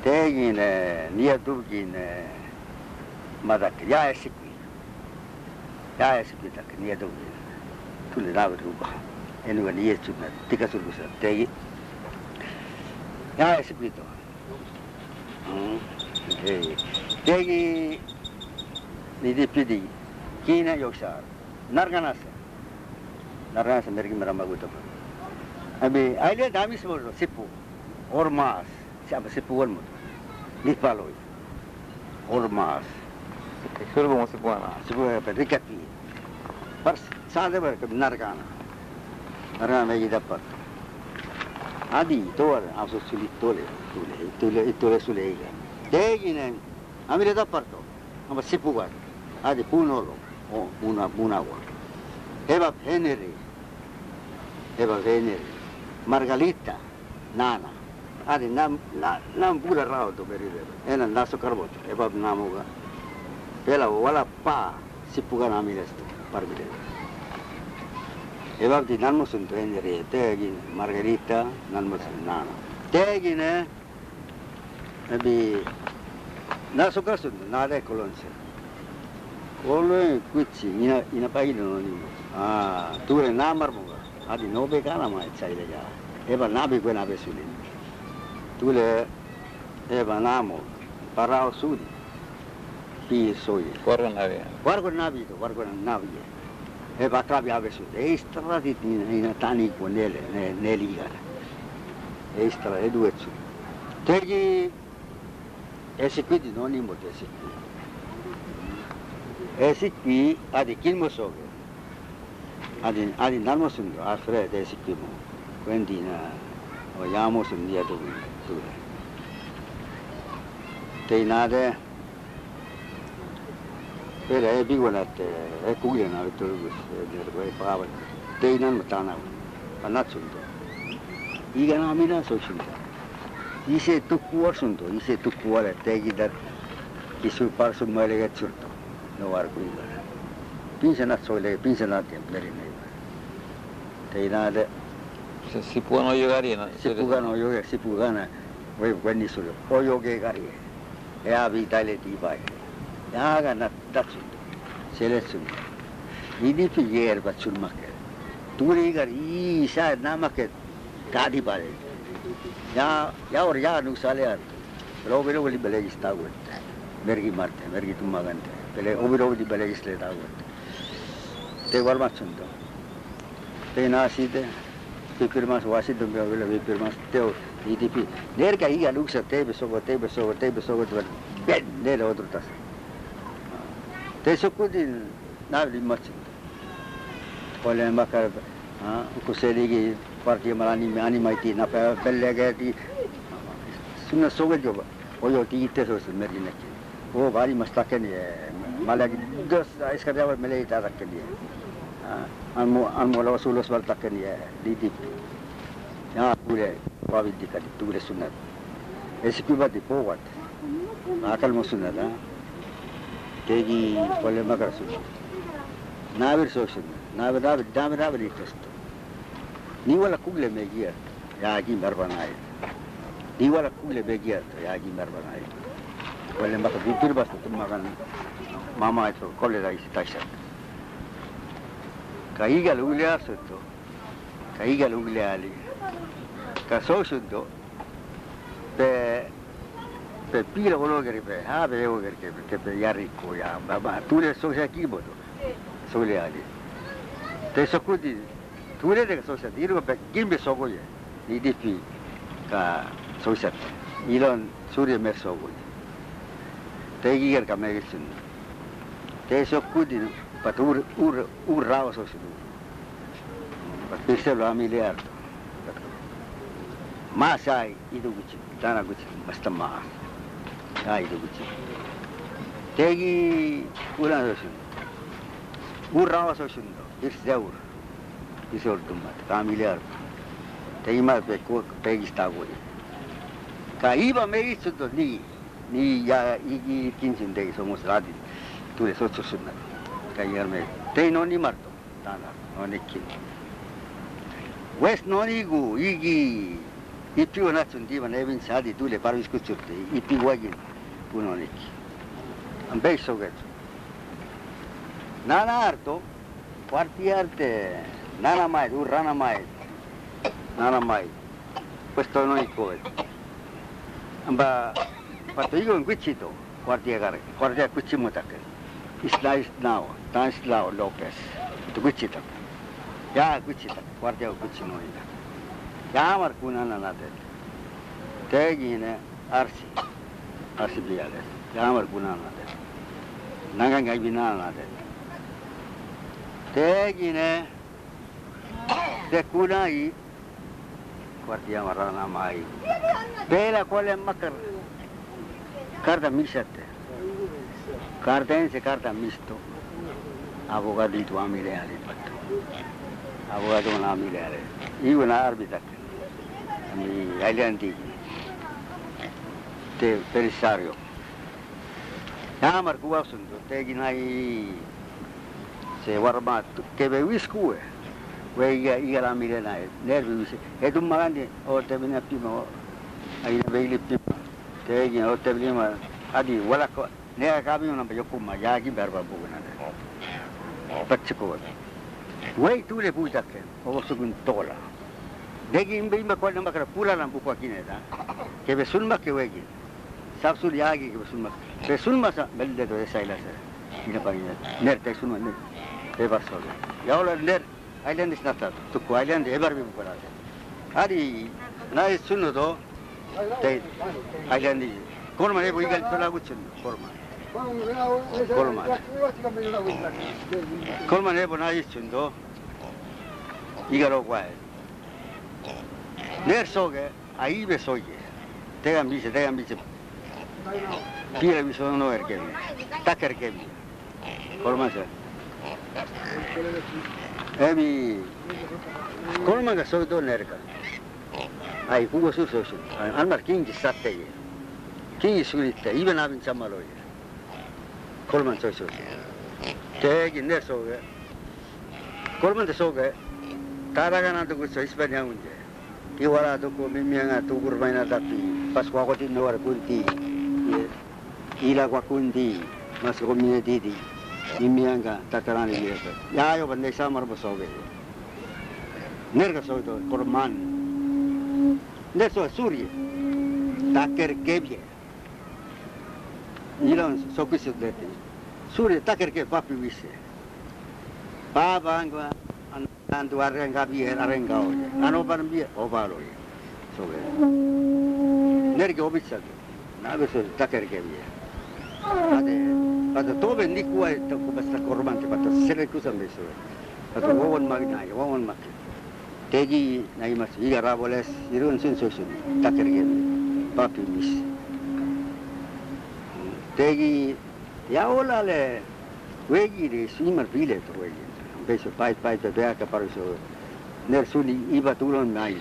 na kan jala ba gugu citta ke kebe nidi binu sale ato na mergine iba kebe harfred esikui usale na gusto ade ina pagina namu buena e sunan naso kale e sunat pa mergine iba tegine nia dugine madak ya esikui ya esikui tak nia dugine tuli na ruba enu ga nia chuna tika surgu sa tegi ya esikui to tegi tegi ni di pidi kina yoksar narganasa narganasa mergi meramba guto abi aile damis bolo sipu. Ormas siapa sepuan mo. Ni paloy. Ormas. Solo como ab sepuan mo. Di paloy. Hormas. Eh, Ikaw ba mo sepuan? Ah, sepuan pa rikati. Par sa de ber kung narkana. Narkana may. Adi ito ar ab sa sulit tole tole tole tole sulay ka. Eh, Dagi na. Ami le tapar to. Ab sepuan. Adi puno lo. O oh, una una. Eva Henry. Eva Henry. Margalita. Nana. Adi nam na nam pura rauto per il ena naso carbot e bab namuga pela wala pa sipuga nami resto parmire e bab di nanmo sun prendere tegi margherita nanmo sun nana tegi ne ebi naso kasun nade kolonse Olo kuchi ina ina paile no ni ah tu re namar mo adi no be kana ma chai le ja eba nabi ko nabe sulin tule eba namo parao sudi. Pi soi. Vez. wargo nabi to wargo nabi eba krabi ave sudi e strati in tani ko nele ne neliga e stra e due su tegi esi quindi non in molte esi esi qui adi kilmo soge adi adi nanmo sundo afre esi qui mo quindi na o yamo Teinade Pere e pigonate e kugen al tulgus dirgo e paava. Teinan matana. Anatsunto. Iga na mina sochunta. Ise tukkuar sunto, ise tukkuar tegidar kisu parsu malege chunto. No arku iga. Pinsanat soile pinsanat templere ne. Teinade Se Sipuga no llegaría. Sipuga no llegaría. Sipuga no. Voi kwenni sulu. Oyo llegaría. Ea vitale tibai. Naga natatsu. Seletsu. Ini tu yerba chulmakke. Turi gar isa namakke kadi pare. Ya ya or ya nusale ar. Robero voli bele ista gut. Mergi marte, mergi tumma gante. Bele obiro voli bele isle ta gut. Te varma chundo. Te nasite. pikirmas wasidum ya bila pikirmas teo EDP der ka iya luk sa te beso te beso te beso te ben de lo otro tas te so kudi na li mach pole makar ha kuseli ki parti malani mani maiti na pa pelle ga ti सुन सोगे जो वो यो ती इतने सोच मेरी नकी वो भारी मस्ता के लिए माला दस इसका जवाब मिले इतना रख के लिए हाँ anmola Rasulullah s.a.w. didik ja kuule paavildika tuule sunnad esikivad poovad hakkama sunnad keegi pole magada sunnad ನಾವಿರು ಸೋಕ್ಷನ್ ನಾವೆ ನಾವೆ ನಾವೆ ನಾವೆ ನೀಟಷ್ಟು ನೀವೆಲ್ಲ ಕೂಗಲೇ ಬೇಗಿ ಅಂತ ಯಾಗಿ ಮೆರವಣ ಆಯಿತು ನೀವೆಲ್ಲ ಕೂಗಲೇ ಬೇಗಿ ಅಂತ ಯಾಗಿ ಮೆರವಣ ಆಯಿತು ಒಳ್ಳೆ ಮತ್ತೆ ಬಿದ್ದಿರ್ಬಾರ್ದು ಮಗನ ಮಾಮ ಆಯಿತು ಕೊಳ್ಳೇದಾಗಿಸಿ ತಾಯಿಸ್ತಾರೆ ಕೈಗೆ ಉಗಿಲಾ ಸುತ್ತು ಕೈಗೆ ಉಗಿಲೆ ಅಲ್ಲಿ ಕಸೋ ಸುದ್ದು. ಪೆ ಪೆ ಪೀರ ಒಳೋಗರಿ ಹಾ ಬೇ ಹೋಗರಿ ಯಾರಿಕ್ಕು ಯಾ ಬಾಬಾ ಸೋಸ ಕೀಬೋದು ಸೋಲೆ ಅಲ್ಲಿ te sokuti ture de sosa diru ba gimbe sogoye idp ka sosa ilon surye mer sogoye te giger ka megisin Pat uur, uur, uurraos on siin. Pat pistelu on miljard. Ma sai idu kutsi, täna kutsi, vasta maa. Ja idu kutsi. Tegi ulan osun. Uurraos osun, üks eur. Siis oltumma, ka miljard. Tegi ma peku, tegis taguri. Ka iba meelitsutud nii, nii ja igi kinsin tegi somus raadid. Tules otsusunna. Tegi sta gori ka iba me isto ni ni ya igi kinsin tegi somos radi tu le so sunna kayyarme te noni marto tana onikki west noni gu igi ipi wana tsundi wana evin sadi dule parvis kuchurte ipi wagin punonikki ambei sogetsu nana arto quarti arte nana mai urrana mai nana mai questo non è come amba fatto io in quicito quarti agare quarti a quicimo takke isla isnao Tansila Lopez, Gucci tak. jaa, Gucci tak, Guardia Gucci noina. Jaamar kunana nadet. Tegine arsi, arsi dialet. Jaamar kunana nadet. Nangan gai binana nadet. Tegine de kunai Guardia marana mai. Pela kole makar. Karda mishate. Kardense karda misto. Avvocato di tua miliare fatto avvocato una miliare io una arbitra mi agli antichi te perisario yamar kuwa sun te ginai se warma te be wiskue we iga iga la mire na nervi e dum magandi o te bina pima ai na be pima te gi o te bina adi wala ko ne ka bi una be yokuma ya gi berba buguna de pachko we tu le puta ke o tola. Degi imbe imba kwa namba kara pula lampu kwa kineta ke be sunma ke wegi sab sul yagi ke be sunma be sunma sa belde do saila sa ina pa ner te sunma ner. E barso ya ola ner island is nata tu ko island e bar bi pula ari na is sunno do? Te island is korma 골만. 골만 해보나이 정도. 이거로 가야 내 속에, 아, 입에 속에. 대가 미세, 대가 미세. 비라 미소는 너 이렇게 미. 딱 이렇게 미. 골만 세. 에미. 골만가 속도 내려가. 아이, 그거 쓸수 없어. 얼마나 긴지 쌌대. 긴지 쓰고 있다. 입에 나면 참말로. 골만 쳐서 대기 내 속에 골만 대 속에 따라가나도 그 저스반이 하고 이제 이와라도 그 민명아 두구를 많이 나 다피 바스 와고디 노아라 군디 이라고 군디 마스 고민에 디디 민명아 따따라니 이래서 야요 반대 사마로 보 속에 내가 속에도 골만 내 속에 수리 다케르 게비에 이런 속에서 됐대 Suri takir ke papi wisi. Baba angwa andando a renga bie a renga oggi. A no per bie o va lui. Sobe. Nerge obizzato. Nabe so takirkebia, Ade ade tobe ni kuai tokukas takorubanki fatta se le cosa messo. Ade wawon magna, won mak. Teji nai mas iya raboles irun sin susun da perché. Va più vicino. Tegi Ja, olale. Wegi is immer viele Freude. Ein bisschen weit, weit der Berg, aber so. Ner suni iba tulon mai.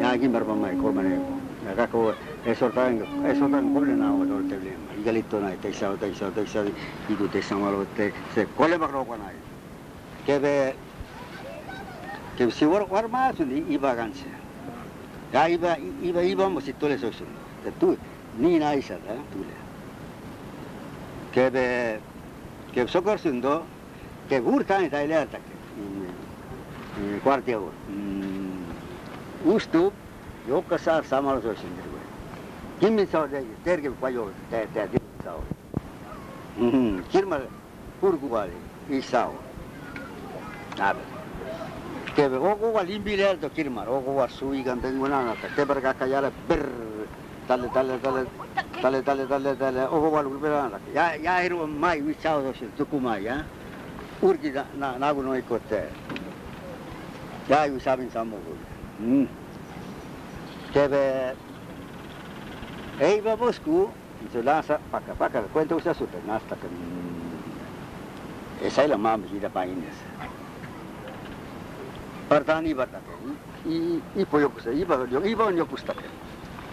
Ja, kimber pa mai kolmane. Ja, kako esortan, esortan kolena on tol tevle. Igalito nai, teisa, teisa, teisa, idu teisa malo te. Se kolema roko nai. Kebe que si war war más ni iba ganse. Ja, iba iba iba mo si tole sosun. Tu ni naisa, eh, tule. que mm, mm, mm, de que socorsundo que gurta en Taileata que cuartia ur. Ustu yo casar samalo so sin güey kim mi so de ter que payo te te de sao. Kirma kurgubali y sao. Nada que ogo valimbi lerto kirma ogo vasui gantengo nana te perga callara perro Dale, dale, dale. Dale, dale, dale, dale. Oho valu belanrak. Ja, ja iru mai visaudosi tukumai, ja. Urki na no y se mm. lanza, paca, paca, cuenta usted su hasta que... Mm, esa es la más medida Y, y, pues yo puse, iba, yo iba, yo.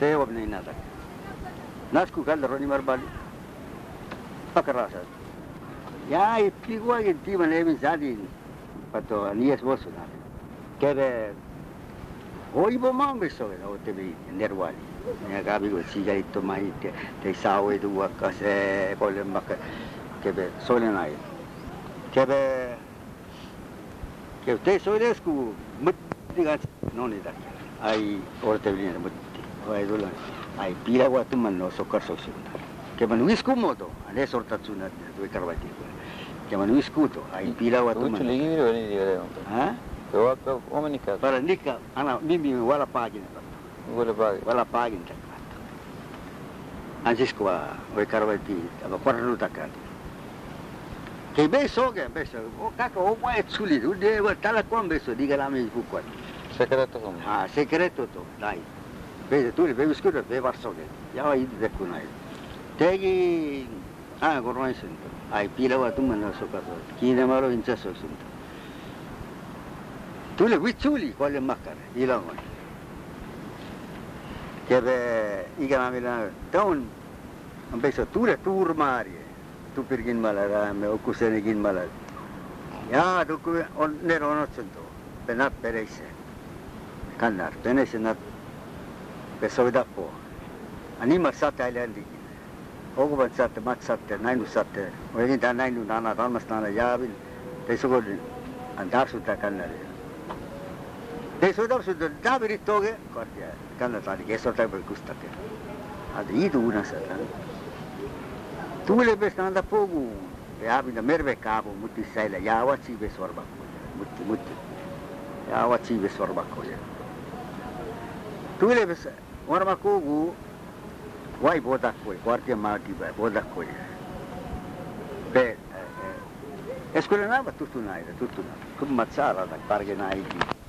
ته وابن نازك ناسكو قال لروني مربالي فكر راسك يا يبكي واجد ديما لابن زادين فتو نيس وصل كده hoy a ver sobre la otra vez en el guay me acabo de decir ya esto más y te te sabe tu acá se ponen más que ve solen ahí. Que ve. Que usted soy de escu no le da. Ahí ahora te viene Tu man no sokkar so si. Che man wisku moto, adesso orta zuna due carvati. Che man wisku to, ai pila wa tu Lucu man. lagi ni bani dia. Ha? Kau apa? Oma nikah. Para nika ana mimi wala pagina. Boleh bagi. wala pagin ta Ansis ko o karwati aba kwarnu takat ke beso ke beso o kaka o wa tsuli u de wa tala kon beso diga la mi fu Secreto kamu. ah secreto to dai meile tuli või kuskil või Varssavi ja ei tea kuna. tegi, aga korvasin, ei pilevad mõne sõbraga, kiirema arvan, et see on. tuli või tuli, palju makkar, ilm on. kelle iganemine ta on, on peitsa tule tuurmaari, tupir kindlale läheme, okuseni kindlale. ja kui on, neil on otsendu, peab pereisse, kannab, peenesse nad וסעודת פה. אני מצאתי על ילדי. Ogoban satte, mat satte, nainu satte. Oli niitä nainu nana, rammastana jaavin. Te sukodin, an daapsutta kannari. Te suodapsutta, jaavirit toge, kortia. Kannataani, kesota voi kustatte. Adi iidu unasata. Tuule pesta anda pogu. Jaavinta merve kaapu, mutti säillä jaavat siives varmakko. Mutti, mutti. Jaavat siives varmakko. Tuule pesta Warma kugu, wai bodak koi, kuarte mati bai, bodak koi. Pe, escuela nava tutuna era, tutuna. Kum matsara da karge na aiki.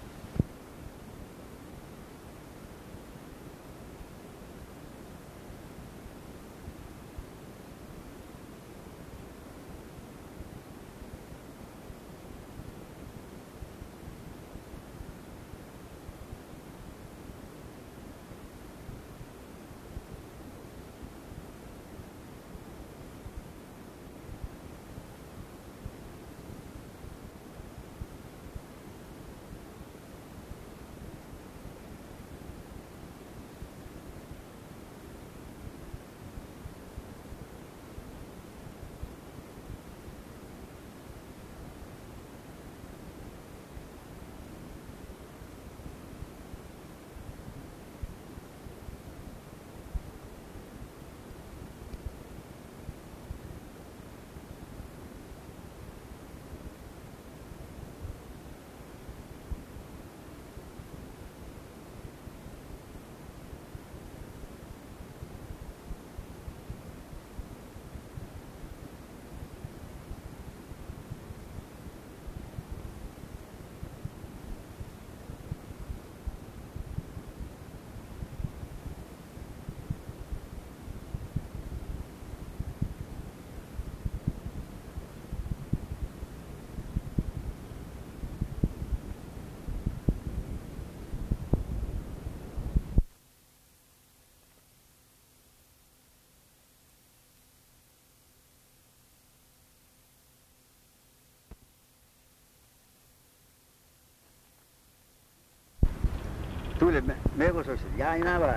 Tule, mego soisi, jainava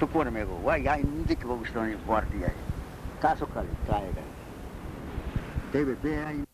tupun mego, vai jain dikvogus toni vuorti jäi. Kasukali, taiga. Teive, pehäin.